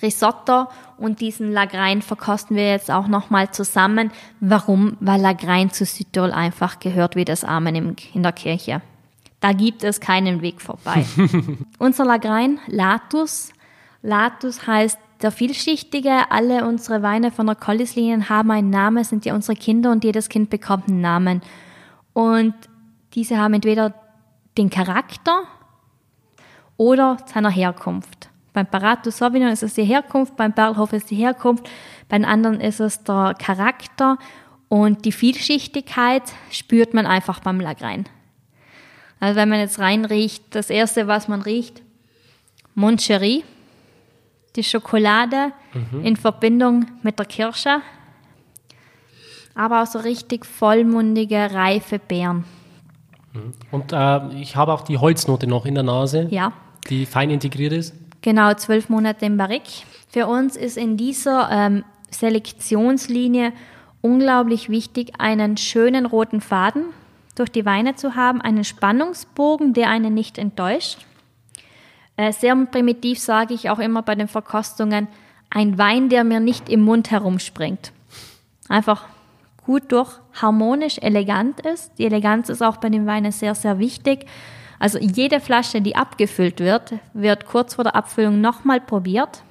Risotto und diesen Lagrein verkosten wir jetzt auch nochmal zusammen. Warum? Weil Lagrein zu Südtirol einfach gehört wie das Amen in der Kirche. Da gibt es keinen Weg vorbei. Unser Lagrein, Latus. Latus heißt der Vielschichtige. Alle unsere Weine von der Collis-Linien haben einen Namen, sind ja unsere Kinder und jedes Kind bekommt einen Namen. Und diese haben entweder den Charakter oder seiner Herkunft. Beim Parato Sauvignon ist es die Herkunft, beim Perlhof ist die Herkunft, bei den anderen ist es der Charakter und die Vielschichtigkeit spürt man einfach beim Lagrein. Also wenn man jetzt reinriecht, das erste, was man riecht, Moncherie, die Schokolade mhm. in Verbindung mit der Kirsche, aber auch so richtig vollmundige, reife Beeren. Mhm. Und äh, ich habe auch die Holznote noch in der Nase, ja. die fein integriert ist. Genau, zwölf Monate im Barrique. Für uns ist in dieser ähm, Selektionslinie unglaublich wichtig, einen schönen roten Faden durch die Weine zu haben, einen Spannungsbogen, der einen nicht enttäuscht. Äh, sehr primitiv sage ich auch immer bei den Verkostungen, ein Wein, der mir nicht im Mund herumspringt. Einfach gut durch, harmonisch, elegant ist. Die Eleganz ist auch bei den Weinen sehr, sehr wichtig. Also jede Flasche, die abgefüllt wird, wird kurz vor der Abfüllung nochmal probiert.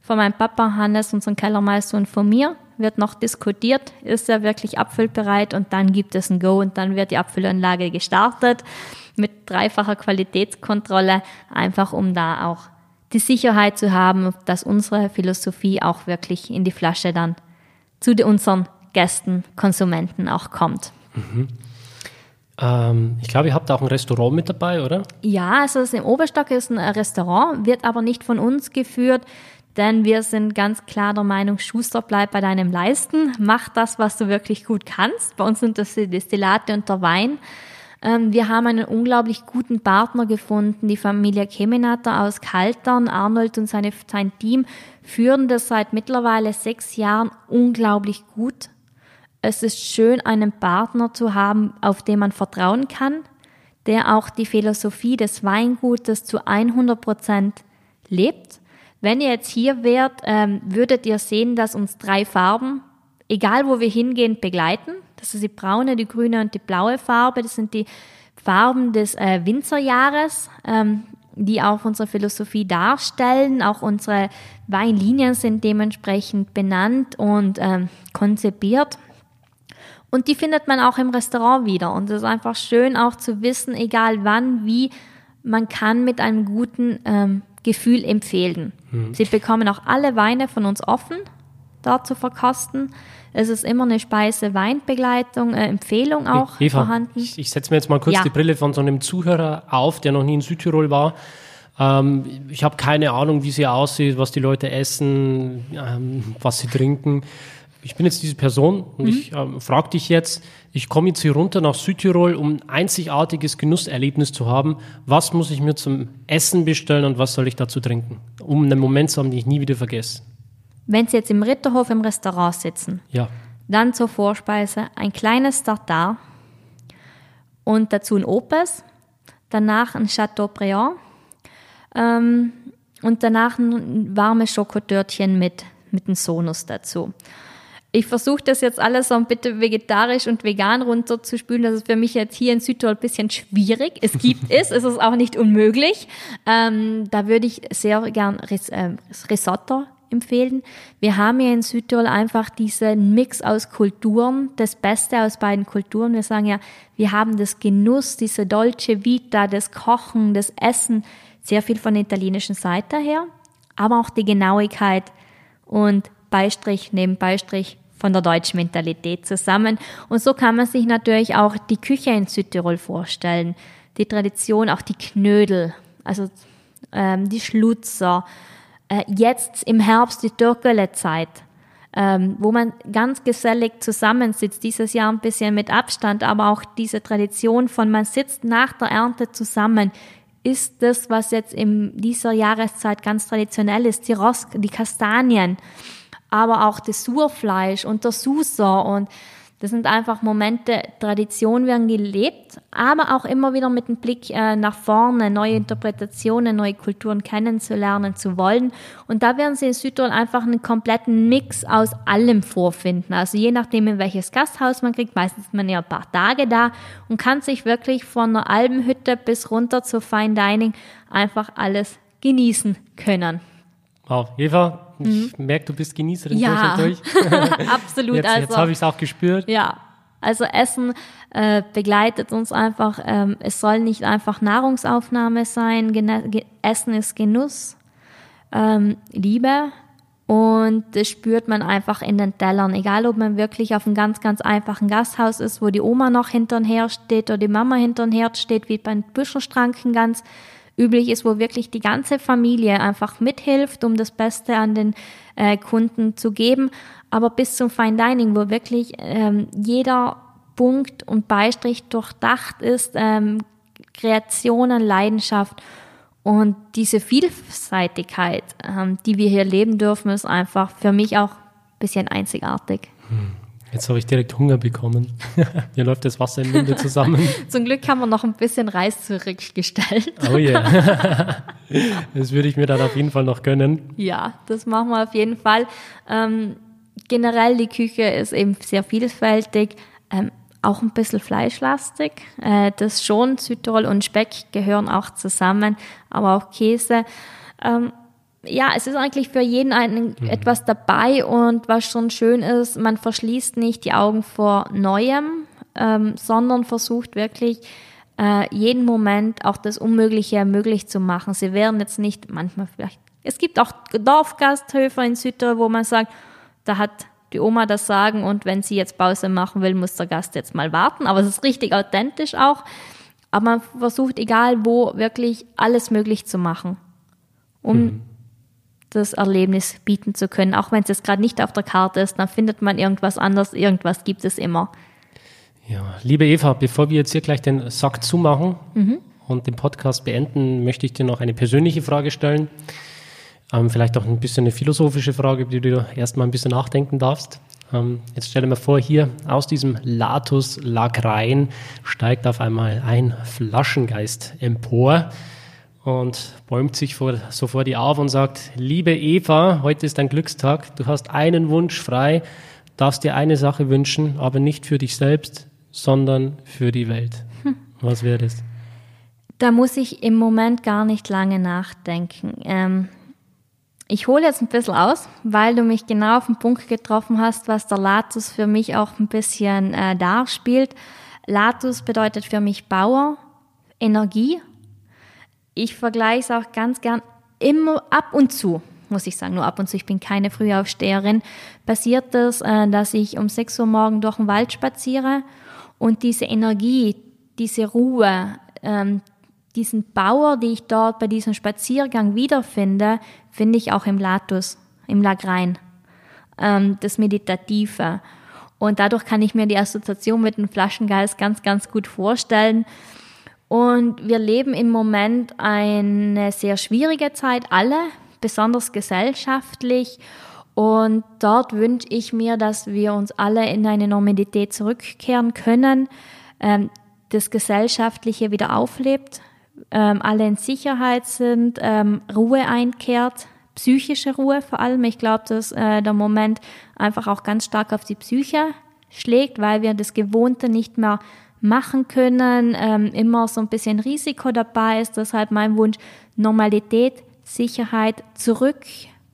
Von meinem Papa Hannes, unserem Kellermeister und von mir wird noch diskutiert, ist er wirklich abfüllbereit und dann gibt es ein Go und dann wird die Abfüllanlage gestartet mit dreifacher Qualitätskontrolle, einfach um da auch die Sicherheit zu haben, dass unsere Philosophie auch wirklich in die Flasche dann zu unseren Gästen, Konsumenten auch kommt. Mhm. Ähm, ich glaube, ihr habt auch ein Restaurant mit dabei, oder? Ja, also im Oberstock ist ein Restaurant, wird aber nicht von uns geführt. Denn wir sind ganz klar der Meinung, Schuster, bleib bei deinem Leisten, mach das, was du wirklich gut kannst. Bei uns sind das die Destillate und der Wein. Ähm, wir haben einen unglaublich guten Partner gefunden, die Familie Kemenatter aus Kaltern. Arnold und seine, sein Team führen das seit mittlerweile sechs Jahren unglaublich gut. Es ist schön, einen Partner zu haben, auf den man vertrauen kann, der auch die Philosophie des Weingutes zu 100 Prozent lebt. Wenn ihr jetzt hier wärt, ähm, würdet ihr sehen, dass uns drei Farben, egal wo wir hingehen, begleiten. Das ist die braune, die grüne und die blaue Farbe. Das sind die Farben des äh, Winzerjahres, ähm, die auch unsere Philosophie darstellen. Auch unsere Weinlinien sind dementsprechend benannt und ähm, konzipiert. Und die findet man auch im Restaurant wieder. Und es ist einfach schön auch zu wissen, egal wann, wie, man kann mit einem guten ähm, Gefühl empfehlen. Mhm. Sie bekommen auch alle Weine von uns offen, dort zu verkosten. Es ist immer eine Speise-Weinbegleitung, äh, Empfehlung auch Eva, vorhanden. Ich, ich setze mir jetzt mal kurz ja. die Brille von so einem Zuhörer auf, der noch nie in Südtirol war. Ähm, ich habe keine Ahnung, wie sie aussieht, was die Leute essen, ähm, was sie trinken ich bin jetzt diese Person und mhm. ich äh, frage dich jetzt, ich komme jetzt hier runter nach Südtirol, um ein einzigartiges Genusserlebnis zu haben. Was muss ich mir zum Essen bestellen und was soll ich dazu trinken, um einen Moment zu haben, den ich nie wieder vergesse? Wenn Sie jetzt im Ritterhof im Restaurant sitzen, ja. dann zur Vorspeise ein kleines Tartar und dazu ein Opus, danach ein Chateaubriand ähm, und danach ein warmes Schokodörtchen mit, mit einem Sonus dazu. Ich versuche das jetzt alles so bitte vegetarisch und vegan runterzuspülen. Das ist für mich jetzt hier in Südtirol ein bisschen schwierig. Es gibt es, es ist auch nicht unmöglich. Ähm, da würde ich sehr gern Ris äh, Risotto empfehlen. Wir haben ja in Südtirol einfach diesen Mix aus Kulturen, das Beste aus beiden Kulturen. Wir sagen ja, wir haben das Genuss, diese Dolce Vita, das Kochen, das Essen, sehr viel von der italienischen Seite her, aber auch die Genauigkeit und Beistrich neben Beistrich von der deutschen Mentalität zusammen. Und so kann man sich natürlich auch die Küche in Südtirol vorstellen. Die Tradition, auch die Knödel, also ähm, die Schlutzer. Äh, jetzt im Herbst die Türkele-Zeit, ähm, wo man ganz gesellig zusammensitzt. Dieses Jahr ein bisschen mit Abstand, aber auch diese Tradition von man sitzt nach der Ernte zusammen ist das, was jetzt in dieser Jahreszeit ganz traditionell ist. Die Rosk, die Kastanien aber auch das Surfleisch und der Suser und das sind einfach Momente, Tradition werden gelebt, aber auch immer wieder mit dem Blick äh, nach vorne, neue Interpretationen, neue Kulturen kennenzulernen zu wollen. Und da werden Sie in Südtirol einfach einen kompletten Mix aus allem vorfinden. Also je nachdem, in welches Gasthaus man kriegt, meistens ist man ja ein paar Tage da und kann sich wirklich von einer Albenhütte bis runter zu Fine Dining einfach alles genießen können. Wow, Eva, ich mhm. merke, du bist Genießerin ja. durch und durch. Absolut. Jetzt, also, jetzt habe ich es auch gespürt. Ja, also Essen äh, begleitet uns einfach. Ähm, es soll nicht einfach Nahrungsaufnahme sein. Gen Essen ist Genuss, ähm, Liebe. Und das spürt man einfach in den Tellern. Egal, ob man wirklich auf einem ganz, ganz einfachen Gasthaus ist, wo die Oma noch hinterm Herd steht oder die Mama hinterm Herd steht, wie beim Büschelstranken ganz üblich ist, wo wirklich die ganze Familie einfach mithilft, um das Beste an den äh, Kunden zu geben. Aber bis zum Fine Dining, wo wirklich ähm, jeder Punkt und Beistrich durchdacht ist, ähm, Kreationen, Leidenschaft und diese Vielseitigkeit, ähm, die wir hier leben dürfen, ist einfach für mich auch ein bisschen einzigartig. Hm. Jetzt habe ich direkt Hunger bekommen. Mir läuft das Wasser im Munde zusammen. Zum Glück haben wir noch ein bisschen Reis zurückgestellt. Oh ja. Yeah. Das würde ich mir dann auf jeden Fall noch gönnen. Ja, das machen wir auf jeden Fall. Ähm, generell die Küche ist eben sehr vielfältig. Ähm, auch ein bisschen fleischlastig. Äh, das schon, Südtirol und Speck gehören auch zusammen, aber auch Käse. Ähm, ja, es ist eigentlich für jeden einen mhm. etwas dabei und was schon schön ist, man verschließt nicht die Augen vor Neuem, ähm, sondern versucht wirklich äh, jeden Moment auch das Unmögliche möglich zu machen. Sie werden jetzt nicht manchmal vielleicht, es gibt auch Dorfgasthöfe in Südtirol, wo man sagt, da hat die Oma das Sagen und wenn sie jetzt Pause machen will, muss der Gast jetzt mal warten. Aber es ist richtig authentisch auch. Aber man versucht, egal wo, wirklich alles möglich zu machen, um mhm das Erlebnis bieten zu können. Auch wenn es jetzt gerade nicht auf der Karte ist, dann findet man irgendwas anderes, irgendwas gibt es immer. Ja, liebe Eva, bevor wir jetzt hier gleich den Sack zumachen mhm. und den Podcast beenden, möchte ich dir noch eine persönliche Frage stellen. Ähm, vielleicht auch ein bisschen eine philosophische Frage, über die du erstmal ein bisschen nachdenken darfst. Ähm, jetzt stelle mir vor, hier aus diesem Latus Lagrein steigt auf einmal ein Flaschengeist empor und bäumt sich vor, so vor die auf und sagt, liebe Eva, heute ist dein Glückstag, du hast einen Wunsch frei, darfst dir eine Sache wünschen, aber nicht für dich selbst, sondern für die Welt. Hm. Was wäre das? Da muss ich im Moment gar nicht lange nachdenken. Ähm, ich hole jetzt ein bisschen aus, weil du mich genau auf den Punkt getroffen hast, was der Latus für mich auch ein bisschen äh, darspielt. Latus bedeutet für mich Bauer, Energie. Ich vergleiche es auch ganz gern immer ab und zu, muss ich sagen, nur ab und zu. Ich bin keine Frühaufsteherin. Passiert es, äh, dass ich um 6 Uhr morgen durch den Wald spaziere und diese Energie, diese Ruhe, ähm, diesen Bauer, die ich dort bei diesem Spaziergang wiederfinde, finde ich auch im Latus, im Lagrein, ähm, das Meditative. Und dadurch kann ich mir die Assoziation mit dem Flaschengeist ganz, ganz gut vorstellen. Und wir leben im Moment eine sehr schwierige Zeit, alle, besonders gesellschaftlich. Und dort wünsche ich mir, dass wir uns alle in eine Normalität zurückkehren können, ähm, das Gesellschaftliche wieder auflebt, ähm, alle in Sicherheit sind, ähm, Ruhe einkehrt, psychische Ruhe vor allem. Ich glaube, dass äh, der Moment einfach auch ganz stark auf die Psyche schlägt, weil wir das Gewohnte nicht mehr machen können, ähm, immer so ein bisschen Risiko dabei ist. Deshalb mein Wunsch, Normalität, Sicherheit zurück,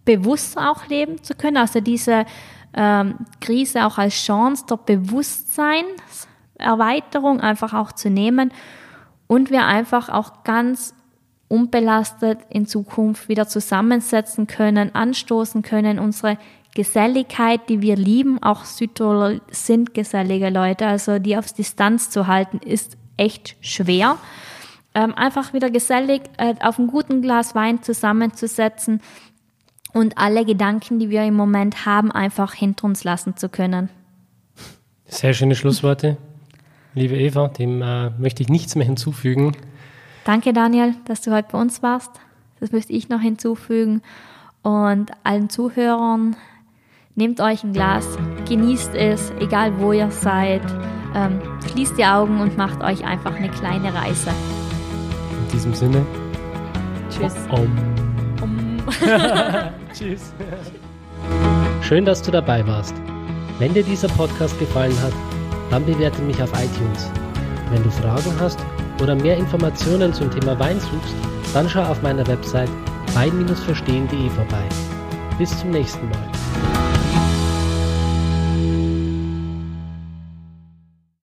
bewusst auch leben zu können. Also diese ähm, Krise auch als Chance der Bewusstseinserweiterung einfach auch zu nehmen und wir einfach auch ganz unbelastet in Zukunft wieder zusammensetzen können, anstoßen können, unsere Geselligkeit, die wir lieben, auch Südtiroler sind gesellige Leute, also die auf Distanz zu halten, ist echt schwer. Ähm, einfach wieder gesellig äh, auf ein guten Glas Wein zusammenzusetzen und alle Gedanken, die wir im Moment haben, einfach hinter uns lassen zu können. Sehr schöne Schlussworte liebe Eva, dem äh, möchte ich nichts mehr hinzufügen. Danke, Daniel, dass du heute bei uns warst. Das möchte ich noch hinzufügen. Und allen Zuhörern, nehmt euch ein Glas, genießt es, egal wo ihr seid. Ähm, schließt die Augen und macht euch einfach eine kleine Reise. In diesem Sinne. Tschüss. Um. um. Tschüss. Schön, dass du dabei warst. Wenn dir dieser Podcast gefallen hat, dann bewerte mich auf iTunes. Wenn du Fragen hast oder mehr Informationen zum Thema Wein suchst, dann schau auf meiner Website wein-verstehen.de vorbei. Bis zum nächsten Mal.